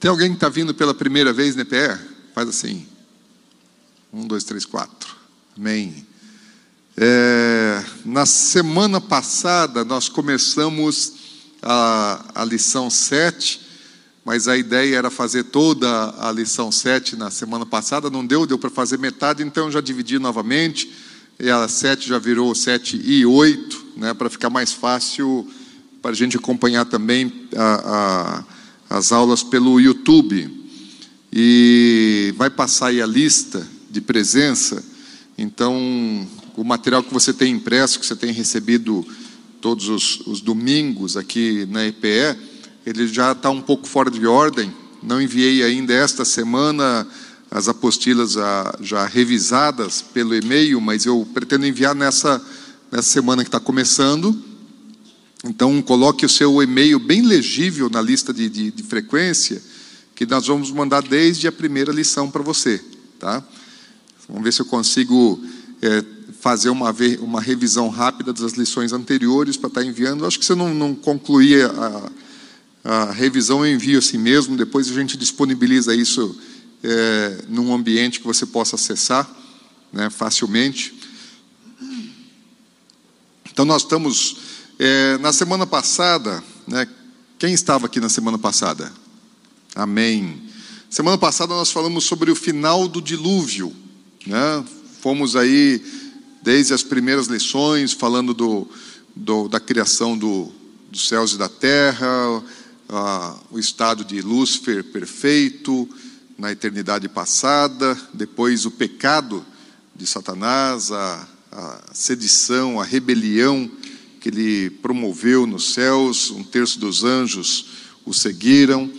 Tem alguém que está vindo pela primeira vez na EPE? Faz assim. Um, dois, três, quatro. Amém. É, na semana passada, nós começamos a, a lição 7, mas a ideia era fazer toda a lição 7 na semana passada, não deu, deu para fazer metade, então já dividi novamente, e a 7 já virou 7 e 8, né, para ficar mais fácil para a gente acompanhar também a, a, as aulas pelo YouTube. E vai passar aí a lista de presença, então o material que você tem impresso, que você tem recebido todos os, os domingos aqui na EPE, ele já está um pouco fora de ordem. Não enviei ainda esta semana as apostilas já, já revisadas pelo e-mail, mas eu pretendo enviar nessa, nessa semana que está começando. Então, coloque o seu e-mail bem legível na lista de, de, de frequência, que nós vamos mandar desde a primeira lição para você. Tá? Vamos ver se eu consigo é, fazer uma, uma revisão rápida das lições anteriores para estar tá enviando. Acho que você não, não concluía a, a revisão, eu envio assim mesmo, depois a gente disponibiliza isso é, num ambiente que você possa acessar né, facilmente. Então, nós estamos. É, na semana passada, né, quem estava aqui na semana passada? Amém. Semana passada nós falamos sobre o final do dilúvio. Né? Fomos aí desde as primeiras lições, falando do, do da criação do, dos céus e da terra, o estado de Lúcifer perfeito na eternidade passada, depois o pecado de Satanás, a, a sedição, a rebelião que ele promoveu nos céus, um terço dos anjos o seguiram,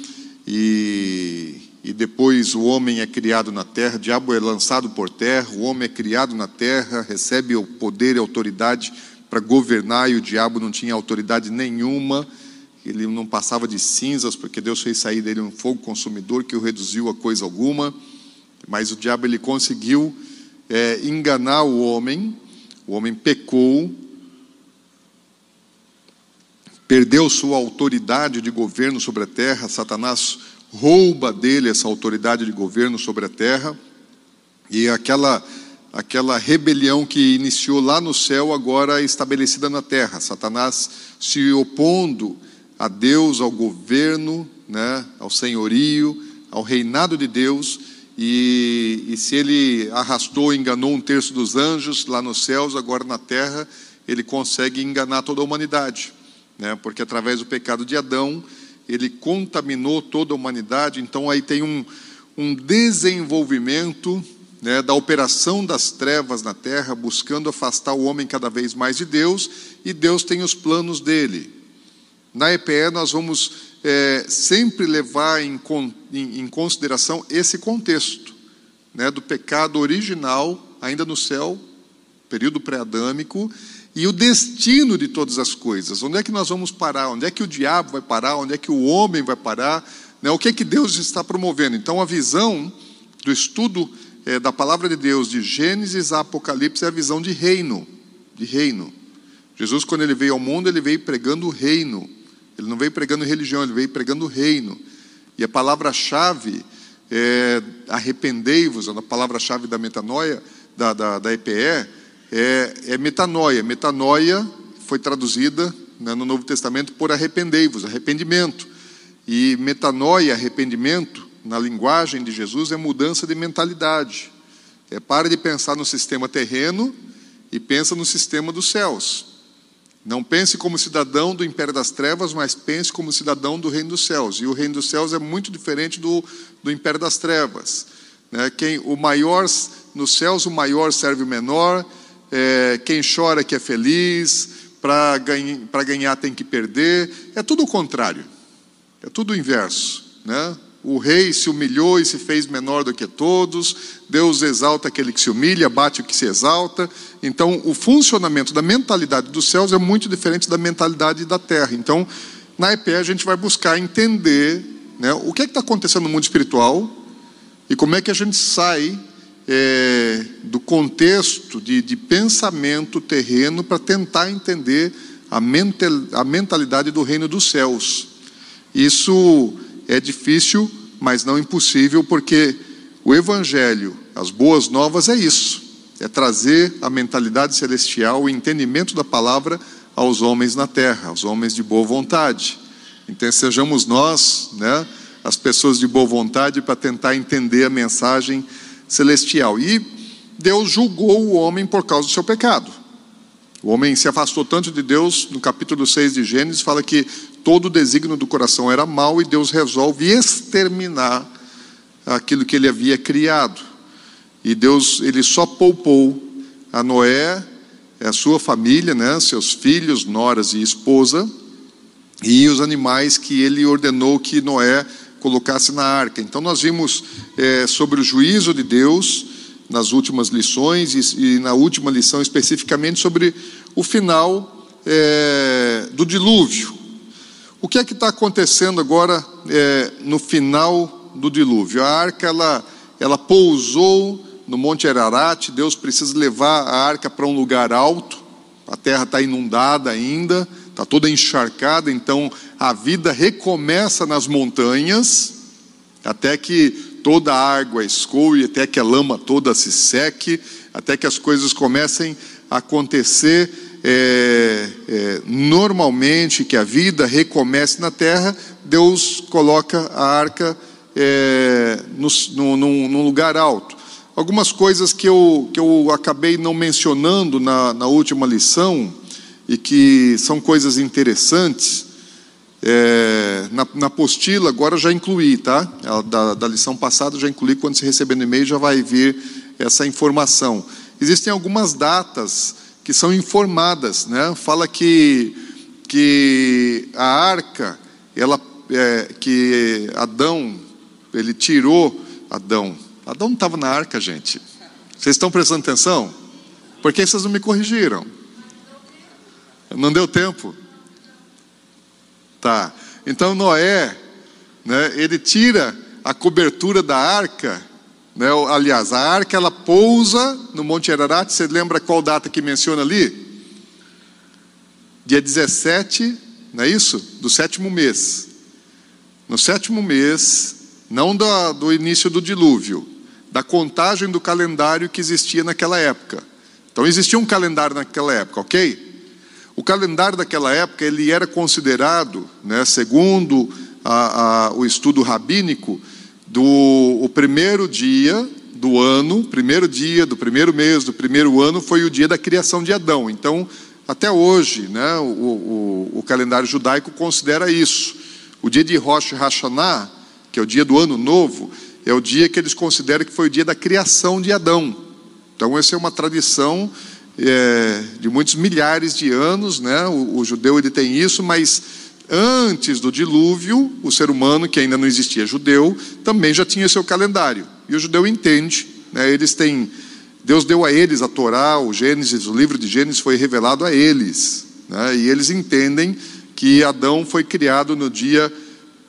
e e depois o homem é criado na terra, o diabo é lançado por terra, o homem é criado na terra, recebe o poder e autoridade para governar, e o diabo não tinha autoridade nenhuma, ele não passava de cinzas, porque Deus fez sair dele um fogo consumidor que o reduziu a coisa alguma, mas o diabo ele conseguiu é, enganar o homem, o homem pecou, perdeu sua autoridade de governo sobre a terra, Satanás rouba dele essa autoridade de governo sobre a terra, e aquela, aquela rebelião que iniciou lá no céu, agora é estabelecida na terra. Satanás se opondo a Deus, ao governo, né, ao senhorio, ao reinado de Deus, e, e se ele arrastou, enganou um terço dos anjos lá nos céus, agora na terra, ele consegue enganar toda a humanidade, né, porque através do pecado de Adão, ele contaminou toda a humanidade, então aí tem um, um desenvolvimento né, da operação das trevas na terra, buscando afastar o homem cada vez mais de Deus, e Deus tem os planos dele. Na EPE, nós vamos é, sempre levar em, em, em, consideração esse contexto né, do pecado original, ainda no céu, período pré-adâmico, e o destino de todas as coisas. Onde é que nós vamos parar? Onde é que o diabo vai parar? Onde é que o homem vai parar? Né? O que é que Deus está promovendo? Então, a visão do estudo é, da palavra de Deus, de Gênesis a Apocalipse, é a visão de reino. De reino. Jesus, quando ele veio ao mundo, ele veio pregando o reino. Ele não veio pregando religião, ele veio pregando o reino. E a palavra-chave é arrependei-vos, a palavra-chave da metanoia, da, da, da EPE, é, é metanoia. Metanoia foi traduzida né, no Novo Testamento por arrependei-vos, arrependimento. E metanoia, arrependimento, na linguagem de Jesus, é mudança de mentalidade. É para de pensar no sistema terreno e pensa no sistema dos céus. Não pense como cidadão do império das trevas, mas pense como cidadão do reino dos céus. E o reino dos céus é muito diferente do, do império das trevas. Né? Quem, o maior nos céus, o maior serve o menor, é, quem chora que é feliz, para ganhar, ganhar tem que perder. É tudo o contrário, é tudo o inverso. Né? O rei se humilhou e se fez menor do que todos, Deus exalta aquele que se humilha, bate o que se exalta. Então, o funcionamento da mentalidade dos céus é muito diferente da mentalidade da terra. Então, na EPE, a gente vai buscar entender né, o que é está acontecendo no mundo espiritual e como é que a gente sai é, do contexto de, de pensamento terreno para tentar entender a, mental, a mentalidade do reino dos céus. Isso é difícil mas não impossível, porque o Evangelho, as boas novas, é isso: é trazer a mentalidade celestial, o entendimento da palavra aos homens na terra, aos homens de boa vontade. Então, sejamos nós, né, as pessoas de boa vontade, para tentar entender a mensagem celestial. E Deus julgou o homem por causa do seu pecado. O homem se afastou tanto de Deus, no capítulo 6 de Gênesis, fala que todo o desígnio do coração era mau e Deus resolve exterminar aquilo que ele havia criado. E Deus, ele só poupou a Noé, a sua família, né, seus filhos, noras e esposa, e os animais que ele ordenou que Noé colocasse na arca. Então nós vimos é, sobre o juízo de Deus, nas últimas lições e, e na última lição especificamente sobre o final é, do dilúvio. O que é que está acontecendo agora é, no final do dilúvio? A arca ela, ela pousou no Monte Ararat. Deus precisa levar a arca para um lugar alto. A terra está inundada ainda, toda encharcada. Então a vida recomeça nas montanhas até que toda a água escoe, até que a lama toda se seque, até que as coisas comecem a acontecer é, é, normalmente, que a vida recomece na terra, Deus coloca a arca é, no, no, num lugar alto. Algumas coisas que eu, que eu acabei não mencionando na, na última lição, e que são coisas interessantes, é, na, na, apostila, agora já incluí, tá? Da, da lição passada já incluí, quando se receber no e-mail já vai vir essa informação. Existem algumas datas que são informadas, né? Fala que, que a arca, ela, é, que Adão, ele tirou Adão. Adão não estava na arca, gente. Vocês estão prestando atenção? Por que vocês não me corrigiram? Não deu tempo. Tá. Então Noé, né, ele tira a cobertura da arca, né, aliás, a arca ela pousa no Monte Ararat, você lembra qual data que menciona ali? Dia 17, não é isso? Do sétimo mês. No sétimo mês, não do, do início do dilúvio, da contagem do calendário que existia naquela época. Então existia um calendário naquela época, ok? O calendário daquela época ele era considerado, né, segundo a, a, o estudo rabínico, do o primeiro dia do ano, primeiro dia do primeiro mês do primeiro ano foi o dia da criação de Adão. Então, até hoje, né, o, o, o calendário judaico considera isso. O dia de Rosh Hashanah, que é o dia do ano novo, é o dia que eles consideram que foi o dia da criação de Adão. Então, essa é uma tradição é, de muitos milhares de anos, né? O, o, judeu ele tem isso, mas antes do dilúvio, o ser humano que ainda não existia judeu também já tinha seu calendário. E o judeu entende, né? Eles têm Deus deu a eles a Torá, o Gênesis, o livro de Gênesis foi revelado a eles, né? E eles entendem que Adão foi criado no dia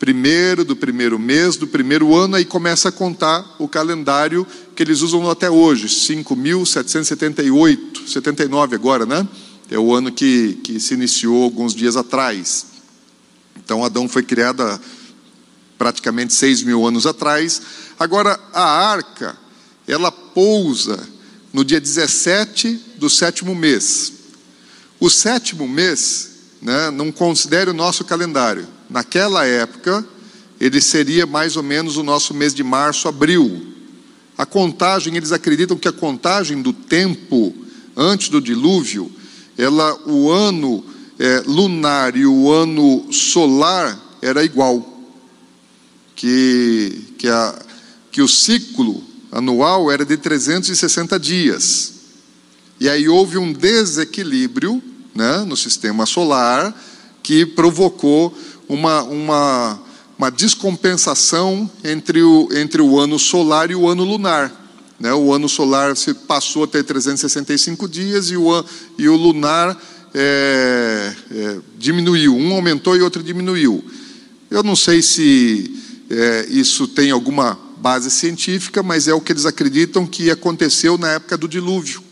primeiro do primeiro mês do primeiro ano, aí começa a contar o calendário que eles usam até hoje, 5.778, 79 agora, né? É o ano que, que se iniciou alguns dias atrás. Então, Adão foi criado praticamente 6 mil anos atrás. Agora, a arca, ela pousa no dia 17 do sétimo mês. O sétimo mês, né, não considere o nosso calendário Naquela época, ele seria mais ou menos o nosso mês de março, abril. A contagem, eles acreditam que a contagem do tempo antes do dilúvio, ela, o ano é, lunar e o ano solar era igual. Que, que, a, que o ciclo anual era de 360 dias. E aí houve um desequilíbrio né, no sistema solar que provocou uma, uma, uma descompensação entre o, entre o ano solar e o ano lunar. Né? O ano solar se passou a ter 365 dias e o, e o lunar é, é, diminuiu. Um aumentou e outro diminuiu. Eu não sei se é, isso tem alguma base científica, mas é o que eles acreditam que aconteceu na época do dilúvio.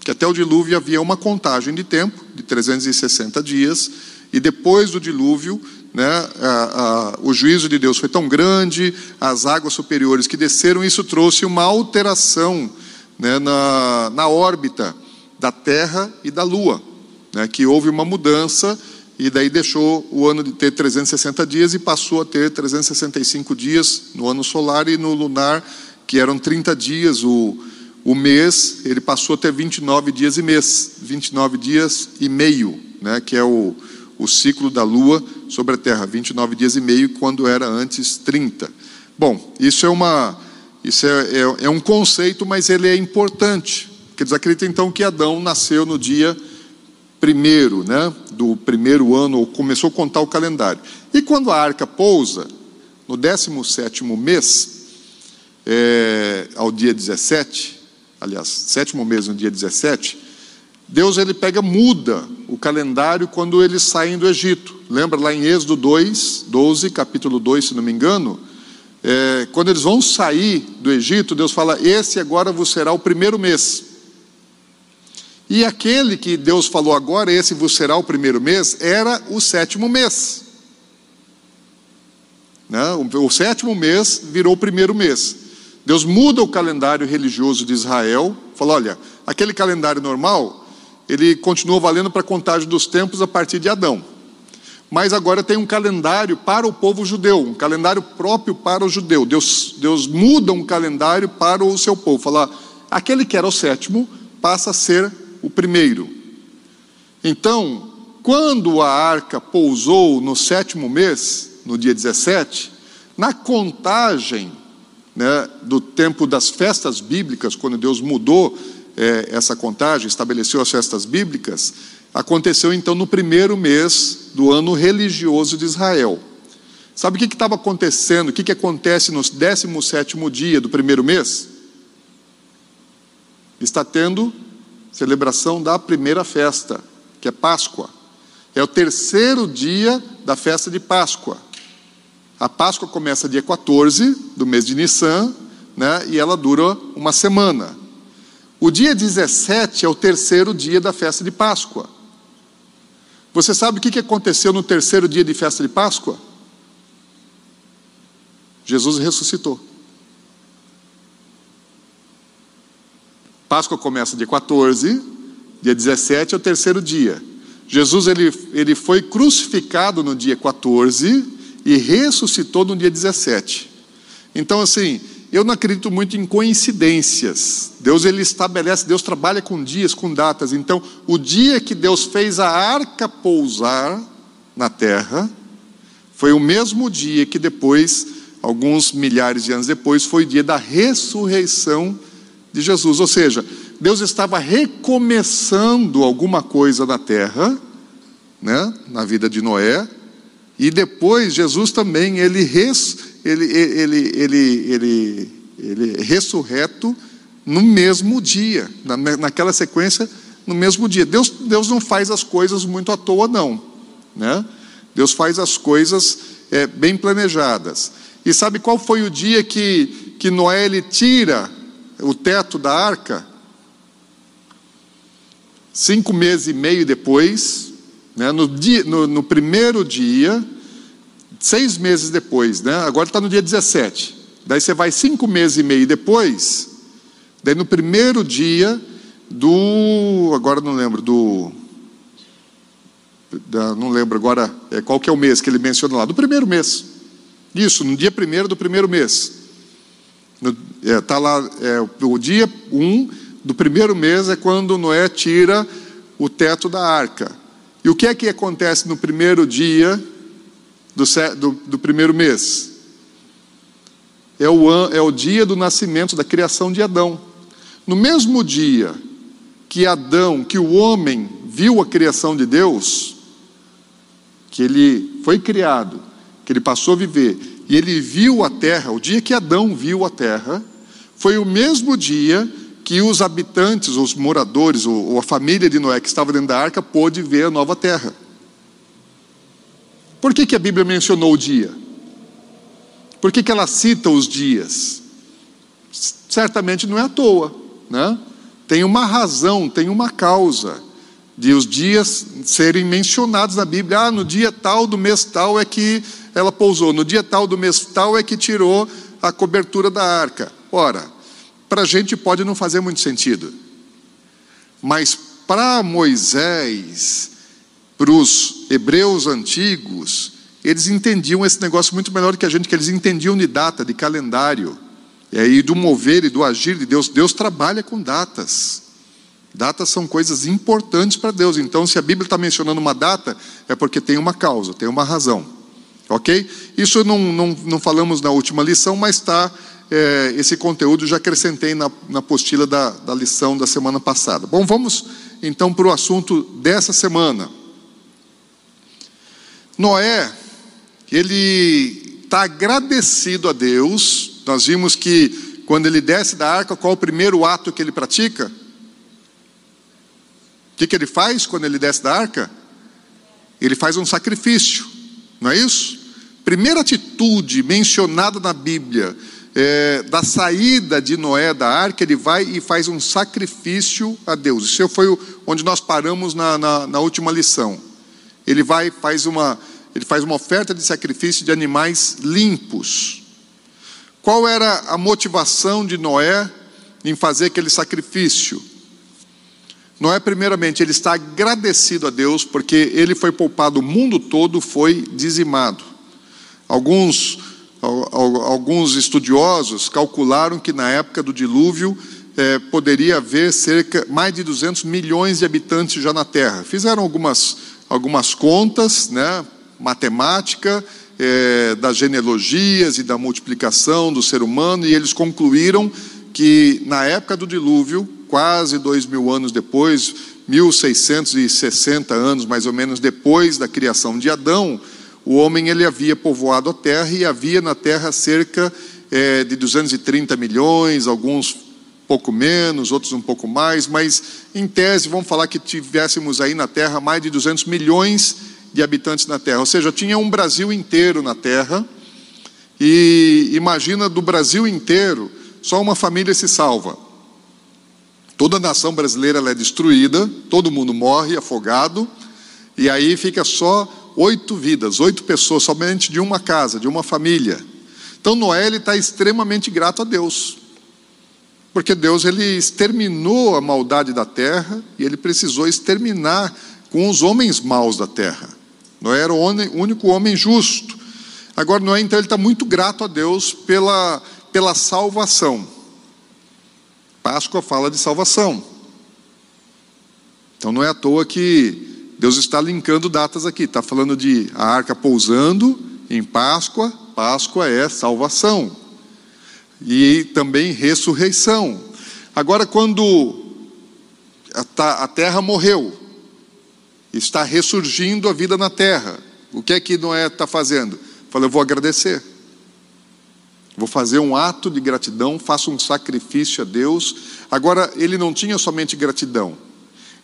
Que até o dilúvio havia uma contagem de tempo, de 360 dias, e depois do dilúvio né, a, a, o juízo de Deus foi tão grande, as águas superiores que desceram, isso trouxe uma alteração né, na, na órbita da Terra e da Lua, né, que houve uma mudança e daí deixou o ano de ter 360 dias e passou a ter 365 dias no ano solar e no lunar, que eram 30 dias o, o mês, ele passou a ter 29 dias e mês, 29 dias e meio, né, que é o, o ciclo da Lua sobre a Terra, 29 dias e meio, quando era antes 30. Bom, isso é uma isso é, é, é um conceito, mas ele é importante. Porque eles acreditam então que Adão nasceu no dia primeiro, né, do primeiro ano, ou começou a contar o calendário. E quando a arca pousa, no 17 mês, é, ao dia 17, aliás, sétimo mês no dia 17, Deus ele pega, muda o calendário quando eles saem do Egito. Lembra lá em Êxodo 2, 12, capítulo 2, se não me engano? É, quando eles vão sair do Egito, Deus fala: Esse agora vos será o primeiro mês. E aquele que Deus falou agora, esse vos será o primeiro mês, era o sétimo mês. Né? O, sétimo mês virou o primeiro mês. Deus muda o calendário religioso de Israel, fala: olha, aquele calendário normal ele continua valendo para a contagem dos tempos a partir de Adão. Mas agora tem um calendário para o povo judeu, um calendário próprio para o judeu. Deus, Deus muda um calendário para o seu povo. Fala, aquele que era o sétimo passa a ser o primeiro. Então, quando a arca pousou no sétimo mês, no dia 17, na contagem né, do tempo das festas bíblicas, quando Deus mudou é, essa contagem, estabeleceu as festas bíblicas, aconteceu então no primeiro mês do ano religioso de Israel. Sabe o que estava acontecendo? O que, que acontece no 17 dia do primeiro mês? Está tendo celebração da primeira festa, que é Páscoa. É o terceiro dia da festa de Páscoa. A Páscoa começa dia 14 do mês de Nissan, né, e ela dura uma semana. O dia 17 é o terceiro dia da festa de Páscoa. Você sabe o que aconteceu no terceiro dia de festa de Páscoa? Jesus ressuscitou. Páscoa começa dia 14, dia 17 é o terceiro dia. Jesus ele, ele foi crucificado no dia 14 e ressuscitou no dia 17. Então, assim, eu não acredito muito em coincidências. Deus ele estabelece, Deus trabalha com dias, com datas. Então, o dia que Deus fez a arca pousar na terra foi o mesmo dia que depois, alguns milhares de anos depois, foi o dia da ressurreição de Jesus. Ou seja, Deus estava recomeçando alguma coisa na terra, né, na vida de Noé, e depois Jesus também ele res, ele, ele, ele, ele, ele ressurreto no mesmo dia, na, naquela sequência, no mesmo dia. Deus, Deus não faz as coisas muito à toa, não. Né? Deus faz as coisas é, bem planejadas. E sabe qual foi o dia que, que Noé ele tira o teto da arca? Cinco meses e meio depois, né, no, dia, no, no primeiro dia, seis meses depois, né? agora está no dia 17. Daí você vai cinco meses e meio depois, daí no primeiro dia do. Agora não lembro, do. Da, não lembro agora é, qual que é o mês que ele menciona lá, do primeiro mês. Isso, no dia primeiro do primeiro mês. Está é, tá lá, é, o dia 1 um do primeiro mês é quando Noé tira o teto da arca. E o que é que acontece no primeiro dia do, do, do primeiro mês. É o, é o dia do nascimento, da criação de Adão. No mesmo dia que Adão, que o homem viu a criação de Deus, que ele foi criado, que ele passou a viver, e ele viu a terra, o dia que Adão viu a terra, foi o mesmo dia que os habitantes, os moradores, ou a família de Noé que estava dentro da arca, pôde ver a nova terra. Por que, que a Bíblia mencionou o dia? Por que, que ela cita os dias? Certamente não é à toa, né? Tem uma razão, tem uma causa de os dias serem mencionados na Bíblia. Ah, no dia tal do mês tal é que ela pousou. No dia tal do mês tal é que tirou a cobertura da arca. Ora, para a gente pode não fazer muito sentido, mas para Moisés, para os hebreus antigos, eles entendiam esse negócio muito melhor do que a gente, que eles entendiam de data, de calendário, e aí do mover e do agir de Deus. Deus trabalha com datas. Datas são coisas importantes para Deus. Então, se a Bíblia está mencionando uma data, é porque tem uma causa, tem uma razão. Ok? Isso não, não, não falamos na última lição, mas está. É, esse conteúdo já acrescentei na, na apostila da, da lição da semana passada. Bom, vamos então para o assunto dessa semana. Noé, ele está agradecido a Deus. Nós vimos que quando ele desce da arca, qual é o primeiro ato que ele pratica? O que, que ele faz quando ele desce da arca? Ele faz um sacrifício, não é isso? Primeira atitude mencionada na Bíblia, é, da saída de Noé da arca, ele vai e faz um sacrifício a Deus. Isso foi onde nós paramos na, na, na última lição. Ele vai faz uma ele faz uma oferta de sacrifício de animais limpos. Qual era a motivação de Noé em fazer aquele sacrifício? Noé, primeiramente, ele está agradecido a Deus porque ele foi poupado, o mundo todo foi dizimado. Alguns, alguns estudiosos calcularam que na época do dilúvio é, poderia haver cerca mais de 200 milhões de habitantes já na Terra. Fizeram algumas, algumas contas, né, matemática, é, das genealogias e da multiplicação do ser humano, e eles concluíram que na época do dilúvio, quase dois mil anos depois, 1660 anos mais ou menos depois da criação de Adão, o homem ele havia povoado a terra e havia na terra cerca é, de 230 milhões, alguns pouco menos, outros um pouco mais, mas em tese vamos falar que tivéssemos aí na terra mais de 200 milhões de habitantes na Terra. Ou seja, tinha um Brasil inteiro na Terra. E imagina do Brasil inteiro, só uma família se salva. Toda a nação brasileira é destruída, todo mundo morre afogado, e aí fica só oito vidas, oito pessoas, somente de uma casa, de uma família. Então Noé está extremamente grato a Deus, porque Deus ele exterminou a maldade da terra e ele precisou exterminar com os homens maus da terra. Noé era o único homem justo. Agora, Noé, então, ele está muito grato a Deus pela, pela salvação. Páscoa fala de salvação. Então, não é à toa que Deus está linkando datas aqui. Está falando de a arca pousando em Páscoa. Páscoa é salvação. E também ressurreição. Agora, quando a terra morreu, está ressurgindo a vida na terra. O que é que Noé está fazendo? Fala, eu vou agradecer. Vou fazer um ato de gratidão, faço um sacrifício a Deus. Agora, ele não tinha somente gratidão,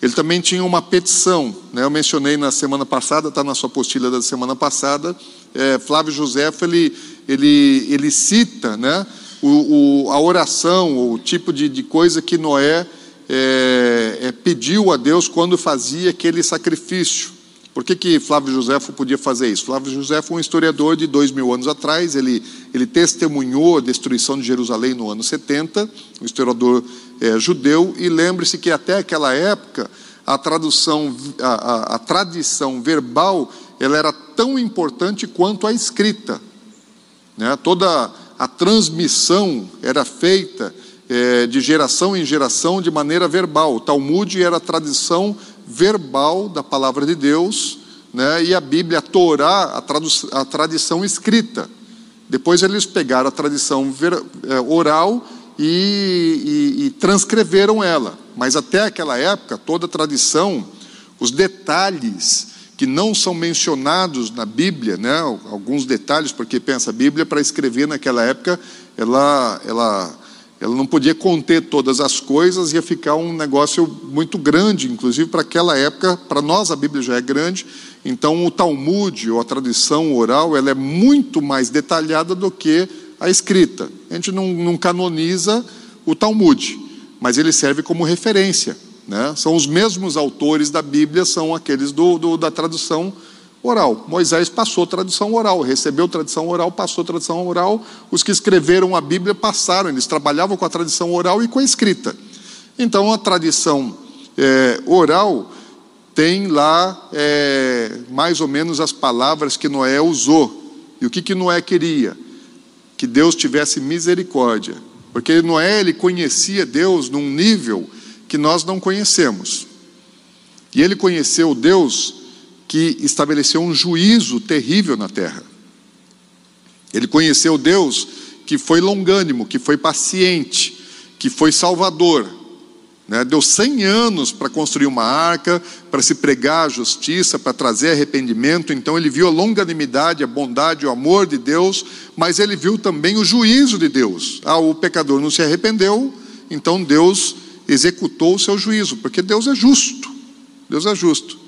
ele também tinha uma petição. Né? Eu mencionei na semana passada, está na sua apostila da semana passada. É, Flávio José, ele, ele, ele cita né, o, o, a oração, o tipo de, de coisa que Noé é, é, pediu a Deus quando fazia aquele sacrifício. Por que, que Flávio Josefo podia fazer isso? Flávio Josefo foi um historiador de dois mil anos atrás, ele, ele testemunhou a destruição de Jerusalém no ano 70, um historiador é, judeu, e lembre-se que até aquela época a tradução, a, a, a tradição verbal, ela era tão importante quanto a escrita. Né? Toda a transmissão era feita é, de geração em geração de maneira verbal. O Talmud era a tradição verbal da palavra de Deus, né, e a Bíblia, a Torá, a, a tradição escrita. Depois eles pegaram a tradição ver, é, oral e, e, e transcreveram ela. Mas até aquela época, toda a tradição, os detalhes que não são mencionados na Bíblia, né, alguns detalhes, porque pensa, a Bíblia para escrever naquela época, ela, ela ela não podia conter todas as coisas, ia ficar um negócio muito grande, inclusive para aquela época, para nós a Bíblia já é grande, então o Talmud, ou a tradição oral, ela é muito mais detalhada do que a escrita. A gente não, não canoniza o Talmud, mas ele serve como referência. Né? São os mesmos autores da Bíblia, são aqueles do, do da tradução oral. Moisés passou tradição oral, recebeu tradição oral, passou tradição oral. Os que escreveram a Bíblia passaram, eles trabalhavam com a tradição oral e com a escrita. Então, a tradição é, oral tem lá é, mais ou menos as palavras que Noé usou. E o que, que Noé queria? Que Deus tivesse misericórdia. Porque Noé ele conhecia Deus num nível que nós não conhecemos. E ele conheceu Deus que estabeleceu um juízo terrível na terra. Ele conheceu Deus que foi longânimo, que foi paciente, que foi salvador, né? Deu 100 anos para construir uma arca, para se pregar a justiça, para trazer arrependimento. Então ele viu a longanimidade, a bondade, o amor de Deus, mas ele viu também o juízo de Deus. Ah, o pecador não se arrependeu, então Deus executou o seu juízo, porque Deus é justo. Deus é justo.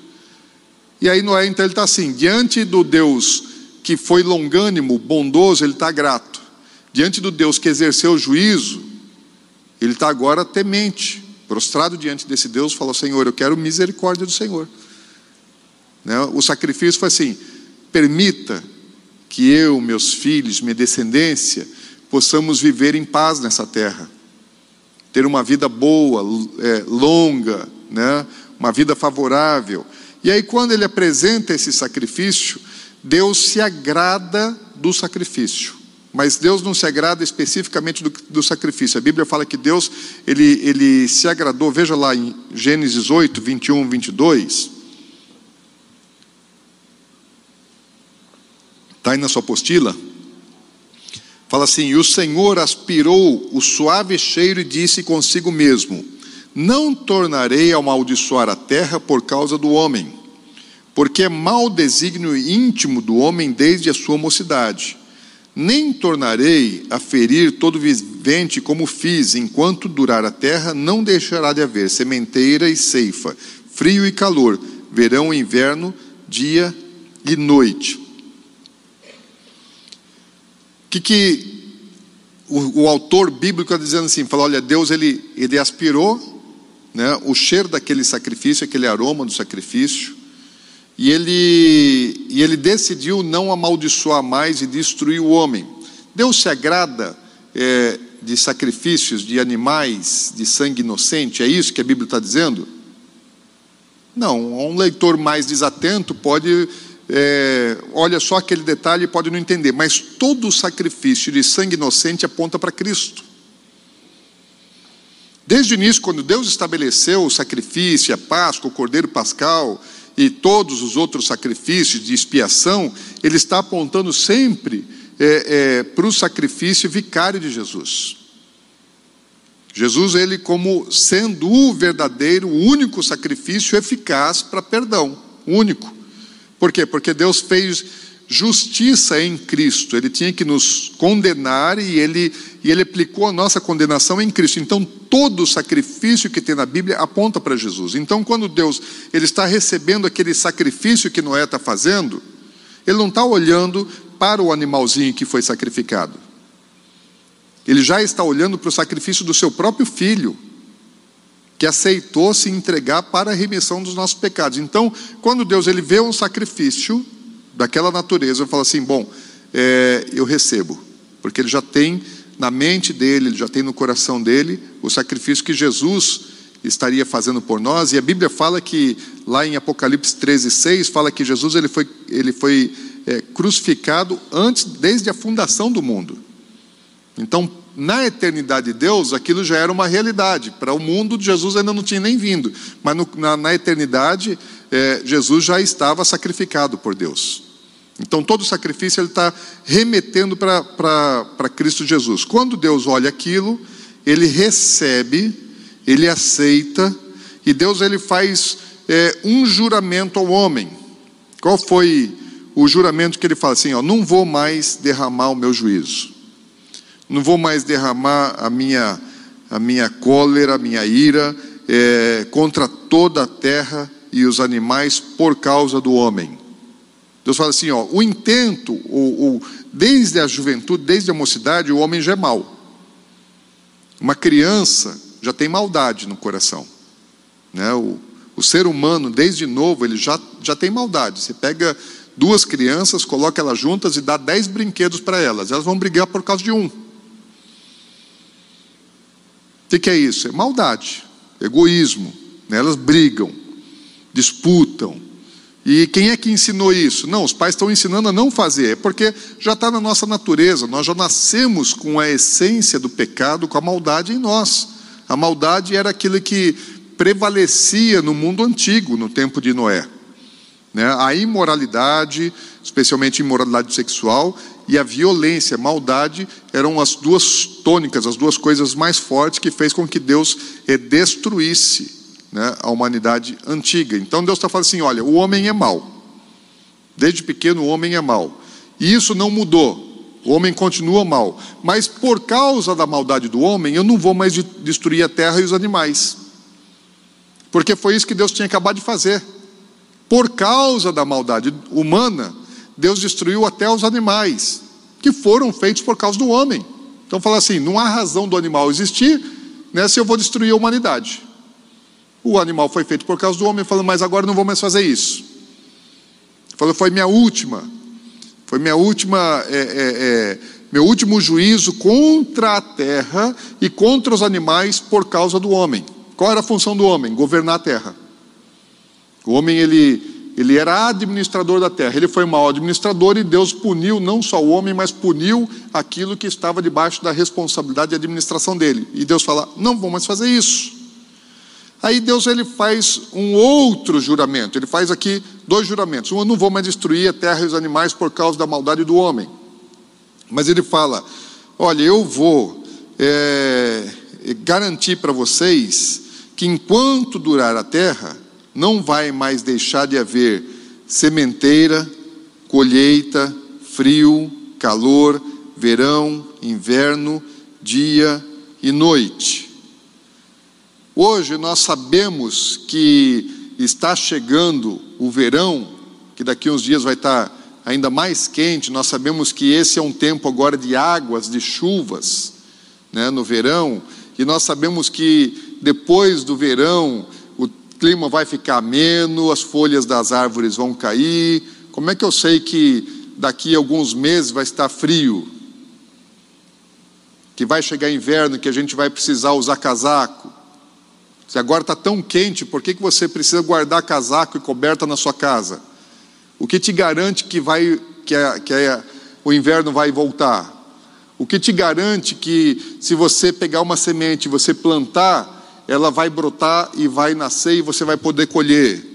E aí Noé, então, ele está assim: diante do Deus que foi longânimo, bondoso, ele está grato. Diante do Deus que exerceu o juízo, ele está agora temente prostrado diante desse Deus, falou: Senhor, eu quero misericórdia do Senhor. Né? O sacrifício foi assim: permita que eu, meus filhos, minha descendência, possamos viver em paz nessa terra, ter uma vida boa, é, longa, né? uma vida favorável. E aí, quando ele apresenta esse sacrifício, Deus se agrada do sacrifício. Mas Deus não se agrada especificamente do, do, sacrifício. A Bíblia fala que Deus, ele, ele se agradou, veja lá em Gênesis 8, 21, 22. Está aí na sua apostila. Fala assim: E o Senhor aspirou o suave cheiro e disse consigo mesmo: Não tornarei a amaldiçoar a terra por causa do homem, porque é mau desígnio íntimo do homem desde a sua mocidade nem tornarei a ferir todo vivente como fiz, enquanto durar a terra, não deixará de haver sementeira e ceifa, frio e calor, verão e inverno, dia e noite. Que, que o, o, autor bíblico está dizendo assim? Fala, olha, Deus ele, ele aspirou né, o cheiro daquele sacrifício, aquele aroma do sacrifício, e ele, e ele decidiu não amaldiçoar mais e destruir o homem. Deus se agrada é, de sacrifícios de animais de sangue inocente, é isso que a Bíblia está dizendo? Não, um leitor mais desatento pode, é, olha só aquele detalhe e pode não entender, mas todo sacrifício de sangue inocente aponta para Cristo. Desde o início, quando Deus estabeleceu o sacrifício, a Páscoa, o Cordeiro Pascal, e todos os outros sacrifícios de expiação, ele está apontando sempre é, é, para o sacrifício vicário de Jesus. Jesus, ele como sendo o verdadeiro, o único sacrifício eficaz para perdão, único. Por quê? Porque Deus fez justiça em Cristo. Ele tinha que nos condenar e ele, e ele aplicou a nossa condenação em Cristo. Então, todo sacrifício que tem na Bíblia aponta para Jesus. Então, quando Deus ele está recebendo aquele sacrifício que Noé está fazendo, ele não está olhando para o animalzinho que foi sacrificado. Ele já está olhando para o sacrifício do seu próprio filho, que aceitou se entregar para a remissão dos nossos pecados. Então, quando Deus ele vê um sacrifício, daquela natureza, eu falo assim: bom, é, eu recebo, porque ele já tem na mente dele, ele já tem no coração dele o sacrifício que Jesus estaria fazendo por nós, e a Bíblia fala que, lá em Apocalipse 13, 6, fala que Jesus ele foi, ele foi é, crucificado antes, desde a fundação do mundo. Então, na eternidade de Deus, aquilo já era uma realidade. Para o mundo, Jesus ainda não tinha nem vindo, mas no, na, na, eternidade, é, Jesus já estava sacrificado por Deus. Então todo sacrifício ele está remetendo para Cristo Jesus. Quando Deus olha aquilo, ele recebe, ele aceita, e Deus ele faz é, um juramento ao homem. Qual foi o juramento que ele fala assim? Ó, não vou mais derramar o meu juízo, não vou mais derramar a minha, a minha cólera, a minha ira é, contra toda a terra e os animais por causa do homem. Deus fala assim: ó, o intento, o, o, desde a juventude, desde a mocidade, o homem já é mau. Uma criança já tem maldade no coração. Né? O, o ser humano, desde novo, ele já, já tem maldade. Você pega duas crianças, coloca elas juntas e dá dez brinquedos para elas. Elas vão brigar por causa de um. O que, que é isso? É maldade, egoísmo. Né? Elas brigam, disputam. E quem é que ensinou isso? Não, os pais estão ensinando a não fazer, é porque já está na nossa natureza, nós já nascemos com a essência do pecado, com a maldade em nós. A maldade era aquilo que prevalecia no mundo antigo, no tempo de Noé. Né? A imoralidade, especialmente imoralidade sexual, e a violência, a maldade, eram as duas tônicas, as duas coisas mais fortes que fez com que Deus destruísse né, a humanidade antiga. Então Deus está falando assim: olha, o homem é mau. Desde pequeno o homem é mau. E isso não mudou. O homem continua mal. Mas por causa da maldade do homem, eu não vou mais destruir a terra e os animais. Porque foi isso que Deus tinha acabado de fazer. Por causa da maldade humana, Deus destruiu até os animais, que foram feitos por causa do homem. Então fala assim: não há razão do animal existir né, se eu vou destruir a humanidade. O animal foi feito por causa do homem, falando, mas agora não vou mais fazer isso. Falou, foi minha última, foi minha última, é, é, é, meu último juízo contra a terra e contra os animais por causa do homem. Qual era a função do homem? Governar a terra. O homem ele, ele era administrador da terra. Ele foi mau administrador e Deus puniu não só o homem, mas puniu aquilo que estava debaixo da responsabilidade de administração dele. E Deus fala: não vou mais fazer isso. Aí Deus ele faz um outro juramento. Ele faz aqui dois juramentos. Um, eu não vou mais destruir a terra e os animais por causa da maldade do homem. Mas ele fala: olha, eu vou é, garantir para vocês que enquanto durar a terra, não vai mais deixar de haver sementeira, colheita, frio, calor, verão, inverno, dia e noite. Hoje nós sabemos que está chegando o verão, que daqui uns dias vai estar ainda mais quente. Nós sabemos que esse é um tempo agora de águas, de chuvas, né, no verão, e nós sabemos que depois do verão, clima vai ficar ameno, as folhas das árvores vão cair. Como é que eu sei que daqui a alguns meses vai estar frio? Que vai chegar inverno, que a gente vai precisar usar casaco? Se agora está tão quente, por que, que você precisa guardar casaco e coberta na sua casa? O que te garante que, vai, que, é, que é, o inverno vai voltar? O que te garante que, se você pegar uma semente e você plantar, ela vai brotar e vai nascer e você vai poder colher.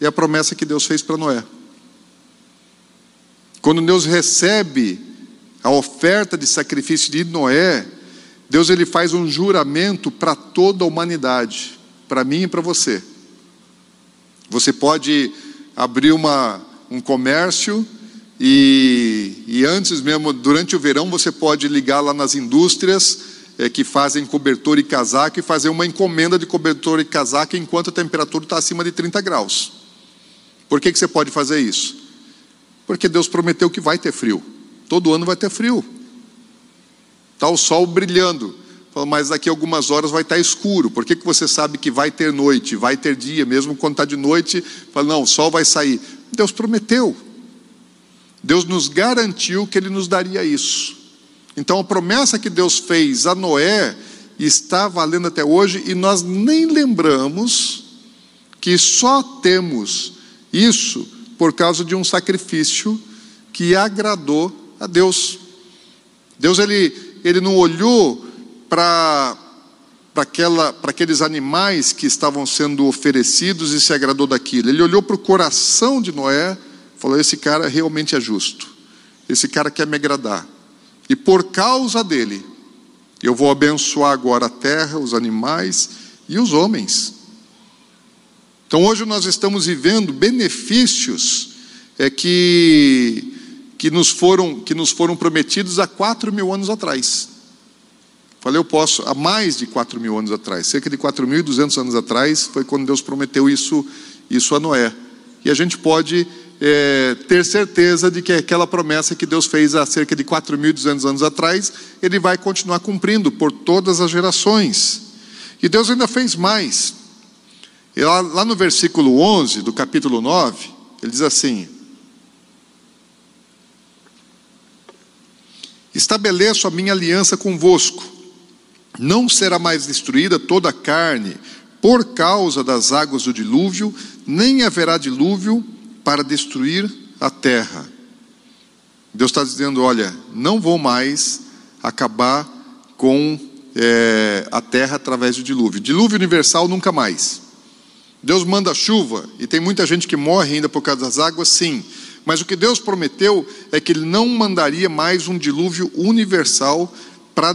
É a promessa que Deus fez para Noé. Quando Deus recebe a oferta de sacrifício de Noé, Deus ele faz um juramento para toda a humanidade, para mim e para você. Você pode abrir uma, um comércio e, e antes mesmo, durante o verão, você pode ligar lá nas indústrias é, que fazem cobertor e casaco e fazer uma encomenda de cobertor e casaco enquanto a temperatura está acima de 30 graus. Por que, que você pode fazer isso? Porque Deus prometeu que vai ter frio. Todo ano vai ter frio. Está o sol brilhando. mas daqui a algumas horas vai estar tá escuro. Por que, que você sabe que vai ter noite, vai ter dia, mesmo quando está de noite? Fala, não, o sol vai sair. Deus prometeu. Deus nos garantiu que Ele nos daria isso. Então a promessa que Deus fez a Noé está valendo até hoje e nós nem lembramos que só temos isso por causa de um sacrifício que agradou a Deus. Deus ele, ele não olhou para para aqueles animais que estavam sendo oferecidos e se agradou daquilo. Ele olhou para o coração de Noé, falou: esse cara realmente é justo. Esse cara quer me agradar. E por causa dele, eu vou abençoar agora a terra, os animais e os homens. Então hoje nós estamos vivendo benefícios é, que, que, nos foram, que nos foram prometidos há quatro mil anos atrás. Falei, eu posso, há mais de quatro mil anos atrás, cerca de quatro mil e duzentos anos atrás, foi quando Deus prometeu isso, isso a Noé. E a gente pode é, ter certeza de que aquela promessa que Deus fez há cerca de 4.200 anos atrás, Ele vai continuar cumprindo por todas as gerações. E Deus ainda fez mais. Lá, lá no versículo 11 do capítulo 9, Ele diz assim: Estabeleço a minha aliança convosco. Não será mais destruída toda a carne por causa das águas do dilúvio, nem haverá dilúvio para destruir a terra. Deus está dizendo: olha, não vou mais acabar com é, a terra através do dilúvio. Dilúvio universal nunca mais. Deus manda chuva e tem muita gente que morre ainda por causa das águas, sim. Mas o que Deus prometeu é que Ele não mandaria mais um dilúvio universal para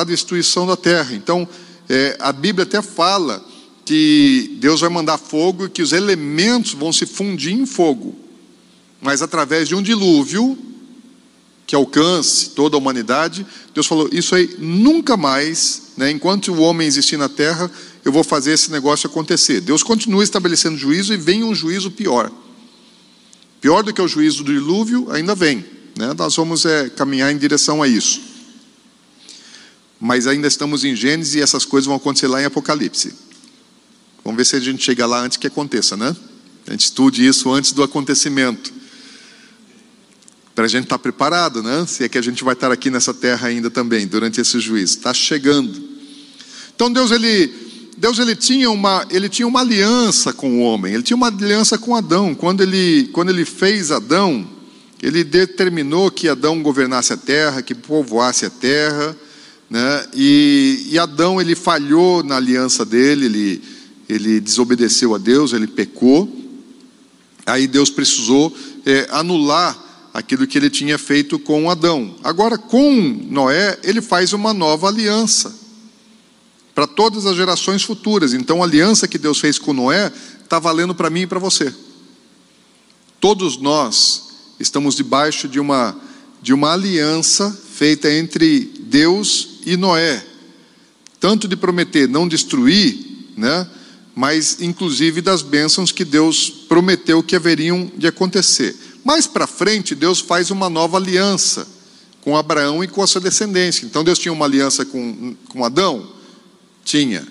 a destruição da terra. Então, é, a Bíblia até fala que Deus vai mandar fogo e que os elementos vão se fundir em fogo. Mas através de um dilúvio que alcance toda a humanidade, Deus falou: Isso aí nunca mais, né, enquanto o homem existir na terra, eu vou fazer esse negócio acontecer. Deus continua estabelecendo juízo e vem um juízo pior. Pior do que o juízo do dilúvio, ainda vem. Né? Nós vamos é, caminhar em direção a isso. Mas ainda estamos em Gênesis e essas coisas vão acontecer lá em Apocalipse. Vamos ver se a gente chega lá antes que aconteça, né? A gente estude isso antes do acontecimento. Para a gente estar tá preparado, né? Se é que a gente vai estar aqui nessa terra ainda também, durante esse juízo. Está chegando. Então Deus, ele Deus ele tinha, uma, ele tinha uma aliança com o homem, ele tinha uma aliança com Adão. Quando ele, quando ele fez Adão, ele determinou que Adão governasse a terra, que povoasse a terra, né? e, e Adão ele falhou na aliança dele, ele, ele desobedeceu a Deus, ele pecou. Aí Deus precisou é, anular aquilo que ele tinha feito com Adão. Agora, com Noé, ele faz uma nova aliança para todas as gerações futuras. Então a aliança que Deus fez com Noé está valendo para mim e para você. Todos nós estamos debaixo de uma, de uma aliança feita entre Deus e Noé, tanto de prometer não destruir, né, mas inclusive das bênçãos que Deus prometeu que haveriam de acontecer. Mais para frente, Deus faz uma nova aliança com Abraão e com a sua descendência. Então Deus tinha uma aliança com, com Adão, tinha.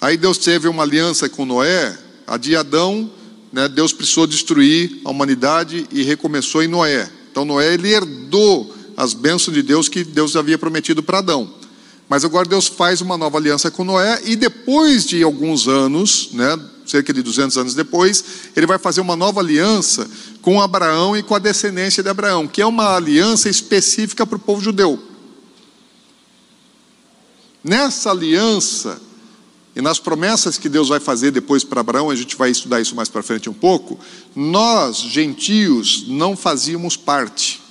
Aí Deus teve uma aliança com Noé, a de Adão, né, Deus precisou destruir a humanidade e recomeçou em Noé. Então Noé ele herdou as bênçãos de Deus que Deus havia prometido para Adão. Mas agora Deus faz uma nova aliança com Noé e depois de alguns anos, né, cerca de 200 anos depois, ele vai fazer uma nova aliança com Abraão e com a descendência de Abraão, que é uma aliança específica para o povo judeu. Nessa aliança e nas promessas que Deus vai fazer depois para Abraão, a gente vai estudar isso mais para frente um pouco, nós, gentios, não fazíamos parte.